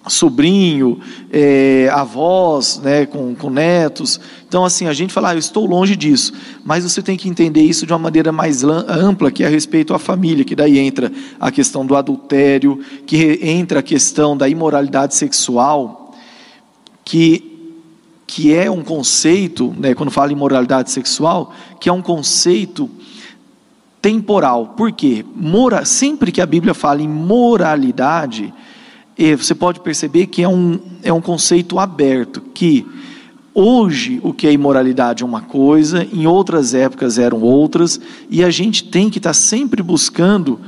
sobrinho, é, avós, né, com, com netos. Então, assim, a gente fala, ah, eu estou longe disso. Mas você tem que entender isso de uma maneira mais ampla, que é a respeito à família, que daí entra a questão do adultério, que entra a questão da imoralidade sexual, que que é um conceito, né, quando fala em moralidade sexual, que é um conceito temporal. Por quê? Mora, sempre que a Bíblia fala em moralidade, você pode perceber que é um, é um conceito aberto, que hoje o que é imoralidade é uma coisa, em outras épocas eram outras, e a gente tem que estar sempre buscando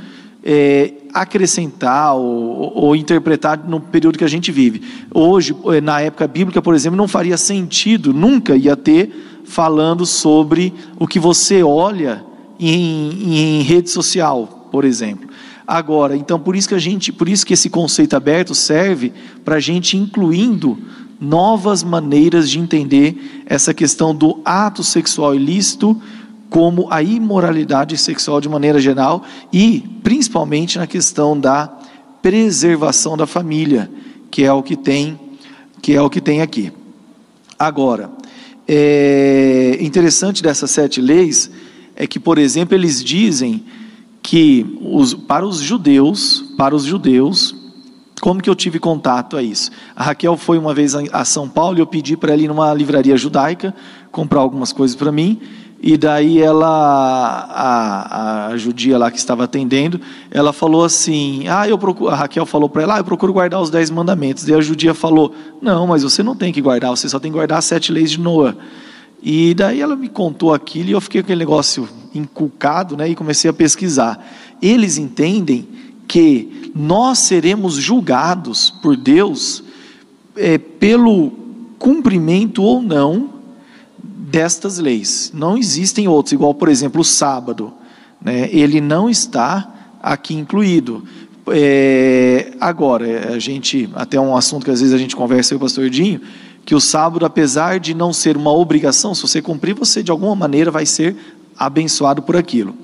é, acrescentar ou, ou, interpretar no período que a gente vive. Hoje, é, na época bíblica, por exemplo, não faria sentido, nunca ia ter falando sobre o que você olha em, em rede social, por exemplo. Agora, então por isso que a gente, por isso que esse conceito aberto serve para a gente incluindo novas maneiras de entender essa questão do ato sexual ilícito como a imoralidade sexual de maneira geral e principalmente na questão da preservação da família, que é o que tem, que é o que tem aqui. Agora, é interessante dessas sete leis é que, por exemplo, eles dizem que os, para os judeus, para os judeus, como que eu tive contato a isso? A Raquel foi uma vez a São Paulo e eu pedi para ela ir numa livraria judaica comprar algumas coisas para mim. E daí ela, a, a, judia lá que estava atendendo, ela falou assim: Ah, eu procuro, a Raquel falou para ela: ah, eu procuro guardar os dez mandamentos. E a judia falou: Não, mas você não tem que guardar, você só tem que guardar as sete leis de Noé. E daí ela me contou aquilo e eu fiquei com aquele negócio inculcado, né? E comecei a pesquisar. Eles entendem que nós seremos julgados por Deus é, pelo cumprimento ou não destas leis. Não existem outros, igual por exemplo o sábado, né? Ele não está aqui incluído. É, agora, a gente, até um assunto que às vezes a gente conversa com o pastor Dinho, que o sábado, apesar de não ser uma obrigação, se você cumprir, você de alguma maneira vai ser abençoado por aquilo.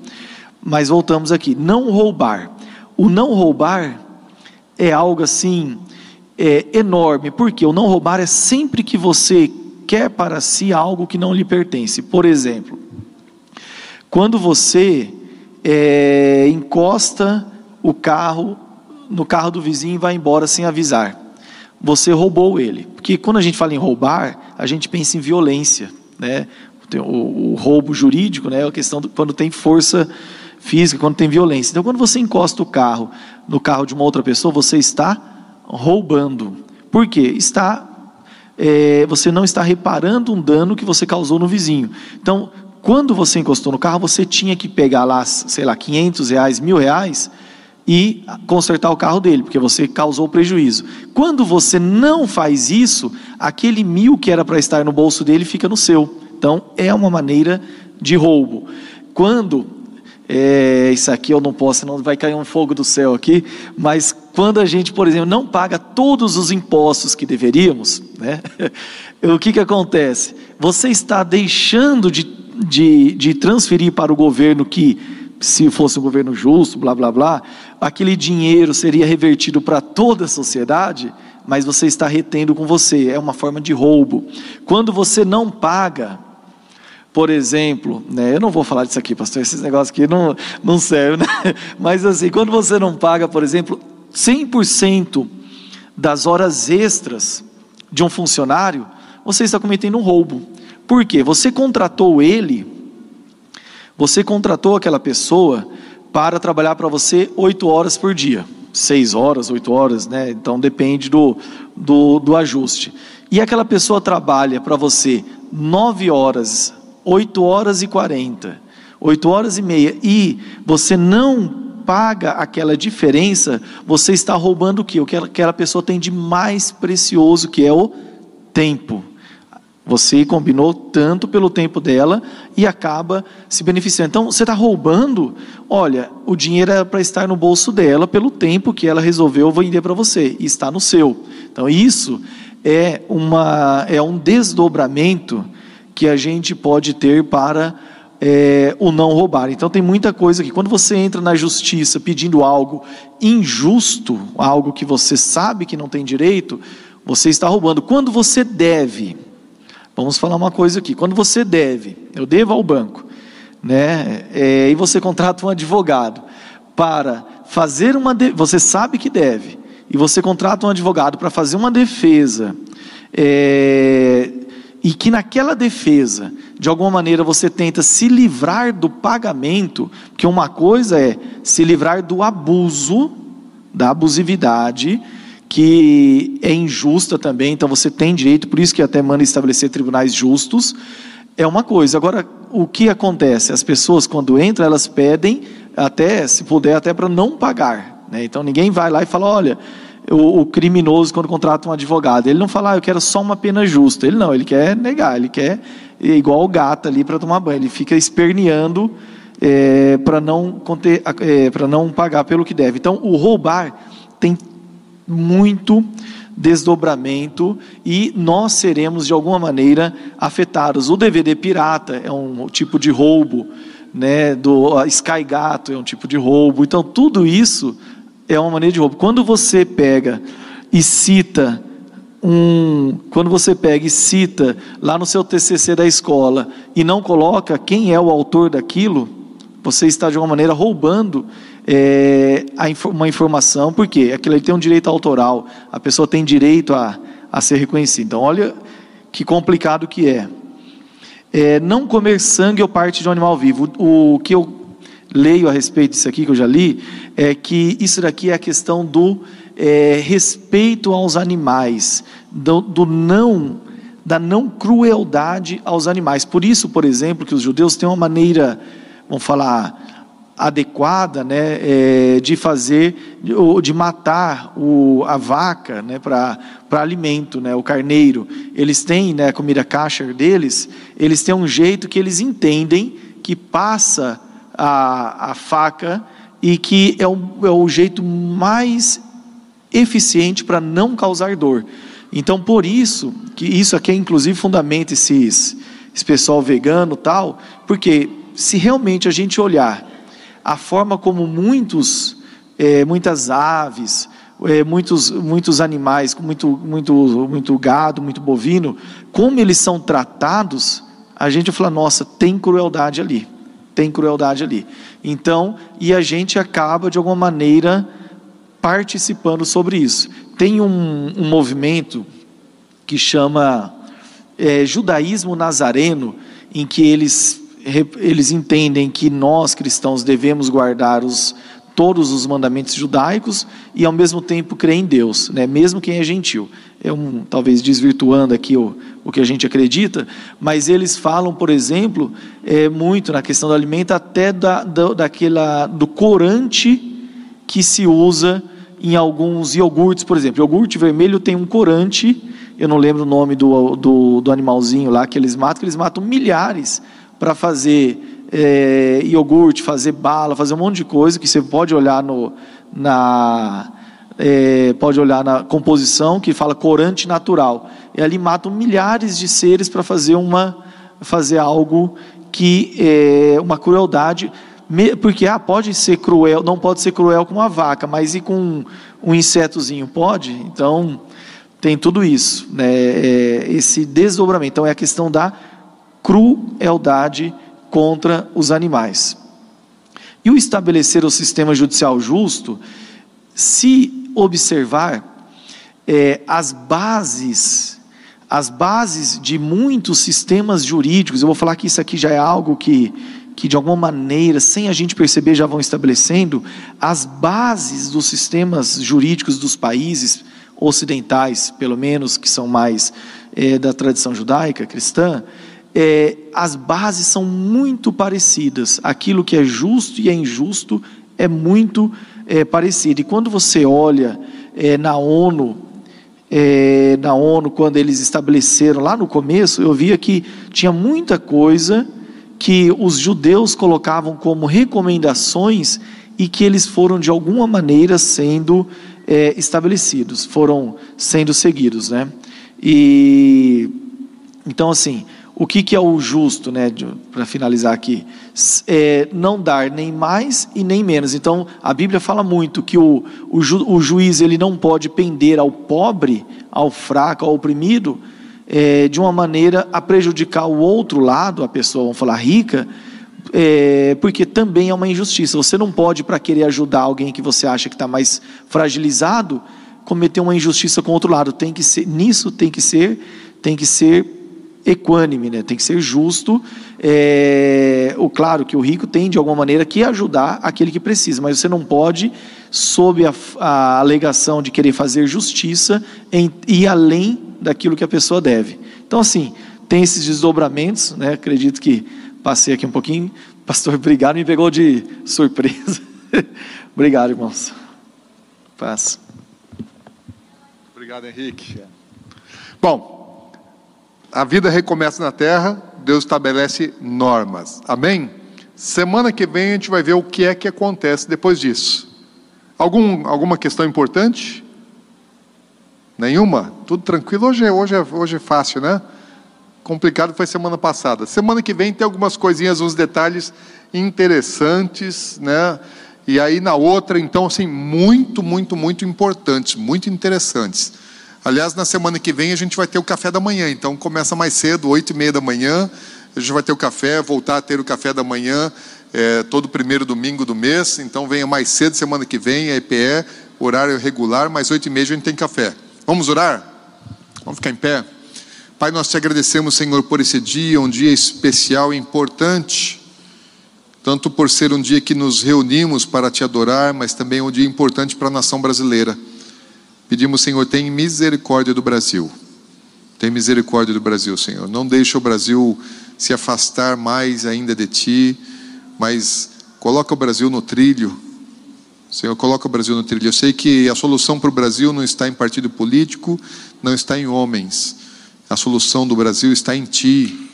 Mas voltamos aqui, não roubar. O não roubar é algo assim é, enorme, porque o não roubar é sempre que você quer para si algo que não lhe pertence. Por exemplo, quando você é, encosta o carro no carro do vizinho e vai embora sem avisar você roubou ele. Porque quando a gente fala em roubar, a gente pensa em violência, né? O, o roubo jurídico, né? É a questão do, quando tem força física, quando tem violência. Então, quando você encosta o carro no carro de uma outra pessoa, você está roubando. Por quê? Está, é, você não está reparando um dano que você causou no vizinho. Então, quando você encostou no carro, você tinha que pegar lá, sei lá, 500 reais, mil reais, e consertar o carro dele, porque você causou prejuízo. Quando você não faz isso, aquele mil que era para estar no bolso dele fica no seu. Então é uma maneira de roubo. Quando é, isso aqui eu não posso, não vai cair um fogo do céu aqui, mas quando a gente, por exemplo, não paga todos os impostos que deveríamos, né, o que, que acontece? Você está deixando de, de, de transferir para o governo que, se fosse um governo justo, blá blá blá, aquele dinheiro seria revertido para toda a sociedade, mas você está retendo com você, é uma forma de roubo. Quando você não paga, por exemplo, né, eu não vou falar disso aqui, pastor, esses negócios aqui não, não servem, né? mas assim, quando você não paga, por exemplo, 100% das horas extras de um funcionário, você está cometendo um roubo. Por quê? Você contratou ele, você contratou aquela pessoa para trabalhar para você oito horas por dia, seis horas, oito horas, né? Então depende do, do, do ajuste. E aquela pessoa trabalha para você nove horas 8 horas e 40, 8 horas e meia, e você não paga aquela diferença, você está roubando o que? O que aquela pessoa tem de mais precioso, que é o tempo. Você combinou tanto pelo tempo dela e acaba se beneficiando. Então, você está roubando. Olha, o dinheiro era para estar no bolso dela pelo tempo que ela resolveu vender para você e está no seu. Então, isso é, uma, é um desdobramento que a gente pode ter para é, o não roubar. Então tem muita coisa que quando você entra na justiça pedindo algo injusto, algo que você sabe que não tem direito, você está roubando. Quando você deve, vamos falar uma coisa aqui. Quando você deve, eu devo ao banco, né? É, e você contrata um advogado para fazer uma, de, você sabe que deve e você contrata um advogado para fazer uma defesa. É, e que naquela defesa, de alguma maneira você tenta se livrar do pagamento, porque uma coisa é se livrar do abuso, da abusividade, que é injusta também, então você tem direito, por isso que até manda estabelecer tribunais justos, é uma coisa. Agora, o que acontece? As pessoas, quando entram, elas pedem, até, se puder, até para não pagar. Né? Então ninguém vai lá e fala, olha, o, o, criminoso, quando contrata um advogado, ele não fala, ah, eu quero só uma pena justa. Ele não, ele quer negar, ele quer é igual o gato ali para tomar banho. Ele fica esperneando é, para não, é, para não pagar pelo que deve. Então, o roubar tem muito desdobramento e nós seremos de alguma maneira afetados. O DVD pirata é um tipo de roubo, né? Do Sky Gato é um tipo de roubo. Então tudo isso é uma maneira de roubo. Quando você pega e cita um, quando você pega e cita lá no seu TCC da escola e não coloca quem é o autor daquilo, você está de alguma maneira roubando é, uma informação, porque aquilo aí tem um direito autoral, a pessoa tem direito a, a ser reconhecida. Então, olha que complicado que é. é. Não comer sangue ou parte de um animal vivo. O, o que eu leio a respeito disso aqui, que eu já li, é que isso daqui é a questão do é, respeito aos animais, do, do não da não crueldade aos animais. Por isso, por exemplo, que os judeus têm uma maneira, vamos falar, adequada, né, é, de fazer, de matar o, a vaca, né, para alimento, né, o carneiro. Eles têm, né, a comida kasher deles, eles têm um jeito que eles entendem que passa a, a faca e que é o, é o jeito mais eficiente para não causar dor. Então, por isso, que isso aqui é inclusive fundamenta esses, esse pessoal vegano tal, porque se realmente a gente olhar a forma como muitos, é, muitas aves, é, muitos, muitos animais, muito, muito, muito gado, muito bovino, como eles são tratados, a gente fala, nossa, tem crueldade ali tem crueldade ali. Então, e a gente acaba de alguma maneira participando sobre isso. Tem um, um movimento que chama é, judaísmo nazareno, em que eles, eles entendem que nós cristãos devemos guardar os, todos os mandamentos judaicos e ao mesmo tempo crer em Deus, né? mesmo quem é gentil. É um, talvez desvirtuando aqui o, o que a gente acredita, mas eles falam, por exemplo, é, muito na questão do alimento, até da, da, daquela, do corante que se usa em alguns iogurtes, por exemplo. Iogurte vermelho tem um corante, eu não lembro o nome do, do, do animalzinho lá que eles matam, que eles matam milhares para fazer é, iogurte, fazer bala, fazer um monte de coisa que você pode olhar no, na é, pode olhar na composição que fala corante natural. E ali matam milhares de seres para fazer uma fazer algo que é uma crueldade porque ah, pode ser cruel, não pode ser cruel com uma vaca, mas e com um insetozinho pode? Então tem tudo isso, né? É, esse desdobramento. Então é a questão da crueldade contra os animais. E o estabelecer o sistema judicial justo, se observar é, as bases, as bases de muitos sistemas jurídicos, eu vou falar que isso aqui já é algo que que de alguma maneira, sem a gente perceber, já vão estabelecendo as bases dos sistemas jurídicos dos países ocidentais, pelo menos, que são mais é, da tradição judaica, cristã, é, as bases são muito parecidas. Aquilo que é justo e é injusto é muito é, parecido. E quando você olha é, na ONU, é, na ONU, quando eles estabeleceram lá no começo, eu via que tinha muita coisa que os judeus colocavam como recomendações e que eles foram de alguma maneira sendo é, estabelecidos, foram sendo seguidos, né? E então assim, o que, que é o justo, né? Para finalizar aqui, é não dar nem mais e nem menos. Então a Bíblia fala muito que o, o, ju, o juiz ele não pode pender ao pobre, ao fraco, ao oprimido, é, de uma maneira a prejudicar o outro lado, a pessoa, vamos falar, rica, é, porque também é uma injustiça. Você não pode, para querer ajudar alguém que você acha que está mais fragilizado, cometer uma injustiça com o outro lado. Tem que ser, nisso tem que ser, tem que ser equânime, né? tem que ser justo. É, o claro que o rico tem de alguma maneira que ajudar aquele que precisa, mas você não pode, sob a, a alegação de querer fazer justiça, em, ir além daquilo que a pessoa deve. Então, assim, tem esses desdobramentos, né? acredito que passei aqui um pouquinho. Pastor, obrigado, me pegou de surpresa. obrigado, irmãos. Paz. Obrigado, Henrique. Bom, a vida recomeça na terra, Deus estabelece normas. Amém? Semana que vem a gente vai ver o que é que acontece depois disso. Algum, alguma questão importante? Nenhuma? Tudo tranquilo? Hoje, é, hoje, é, hoje é fácil, né? Complicado foi semana passada. Semana que vem tem algumas coisinhas, uns detalhes interessantes, né? E aí na outra, então, assim, muito, muito, muito importantes, muito interessantes. Aliás, na semana que vem a gente vai ter o café da manhã, então começa mais cedo, oito e meia da manhã, a gente vai ter o café, voltar a ter o café da manhã é, todo primeiro domingo do mês, então venha mais cedo semana que vem, a EPE, horário regular, mais oito e meia a gente tem café. Vamos orar? Vamos ficar em pé? Pai, nós te agradecemos, Senhor, por esse dia, um dia especial e importante, tanto por ser um dia que nos reunimos para te adorar, mas também um dia importante para a nação brasileira. Pedimos, Senhor, tem misericórdia do Brasil. Tem misericórdia do Brasil, Senhor. Não deixe o Brasil se afastar mais ainda de ti, mas coloca o Brasil no trilho Senhor, coloca o Brasil no trilho. Eu sei que a solução para o Brasil não está em partido político, não está em homens. A solução do Brasil está em Ti.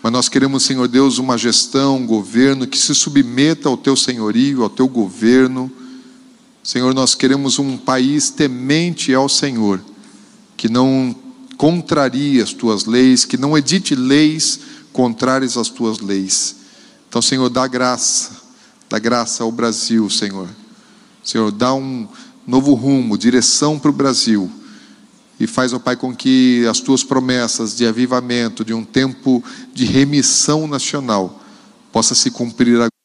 Mas nós queremos, Senhor Deus, uma gestão, um governo que se submeta ao Teu senhorio, ao Teu governo. Senhor, nós queremos um país temente ao Senhor, que não contrarie as Tuas leis, que não edite leis contrárias às Tuas leis. Então, Senhor, dá graça, dá graça ao Brasil, Senhor. Senhor, dá um novo rumo, direção para o Brasil. E faz, ó Pai, com que as tuas promessas de avivamento, de um tempo de remissão nacional, possa se cumprir agora.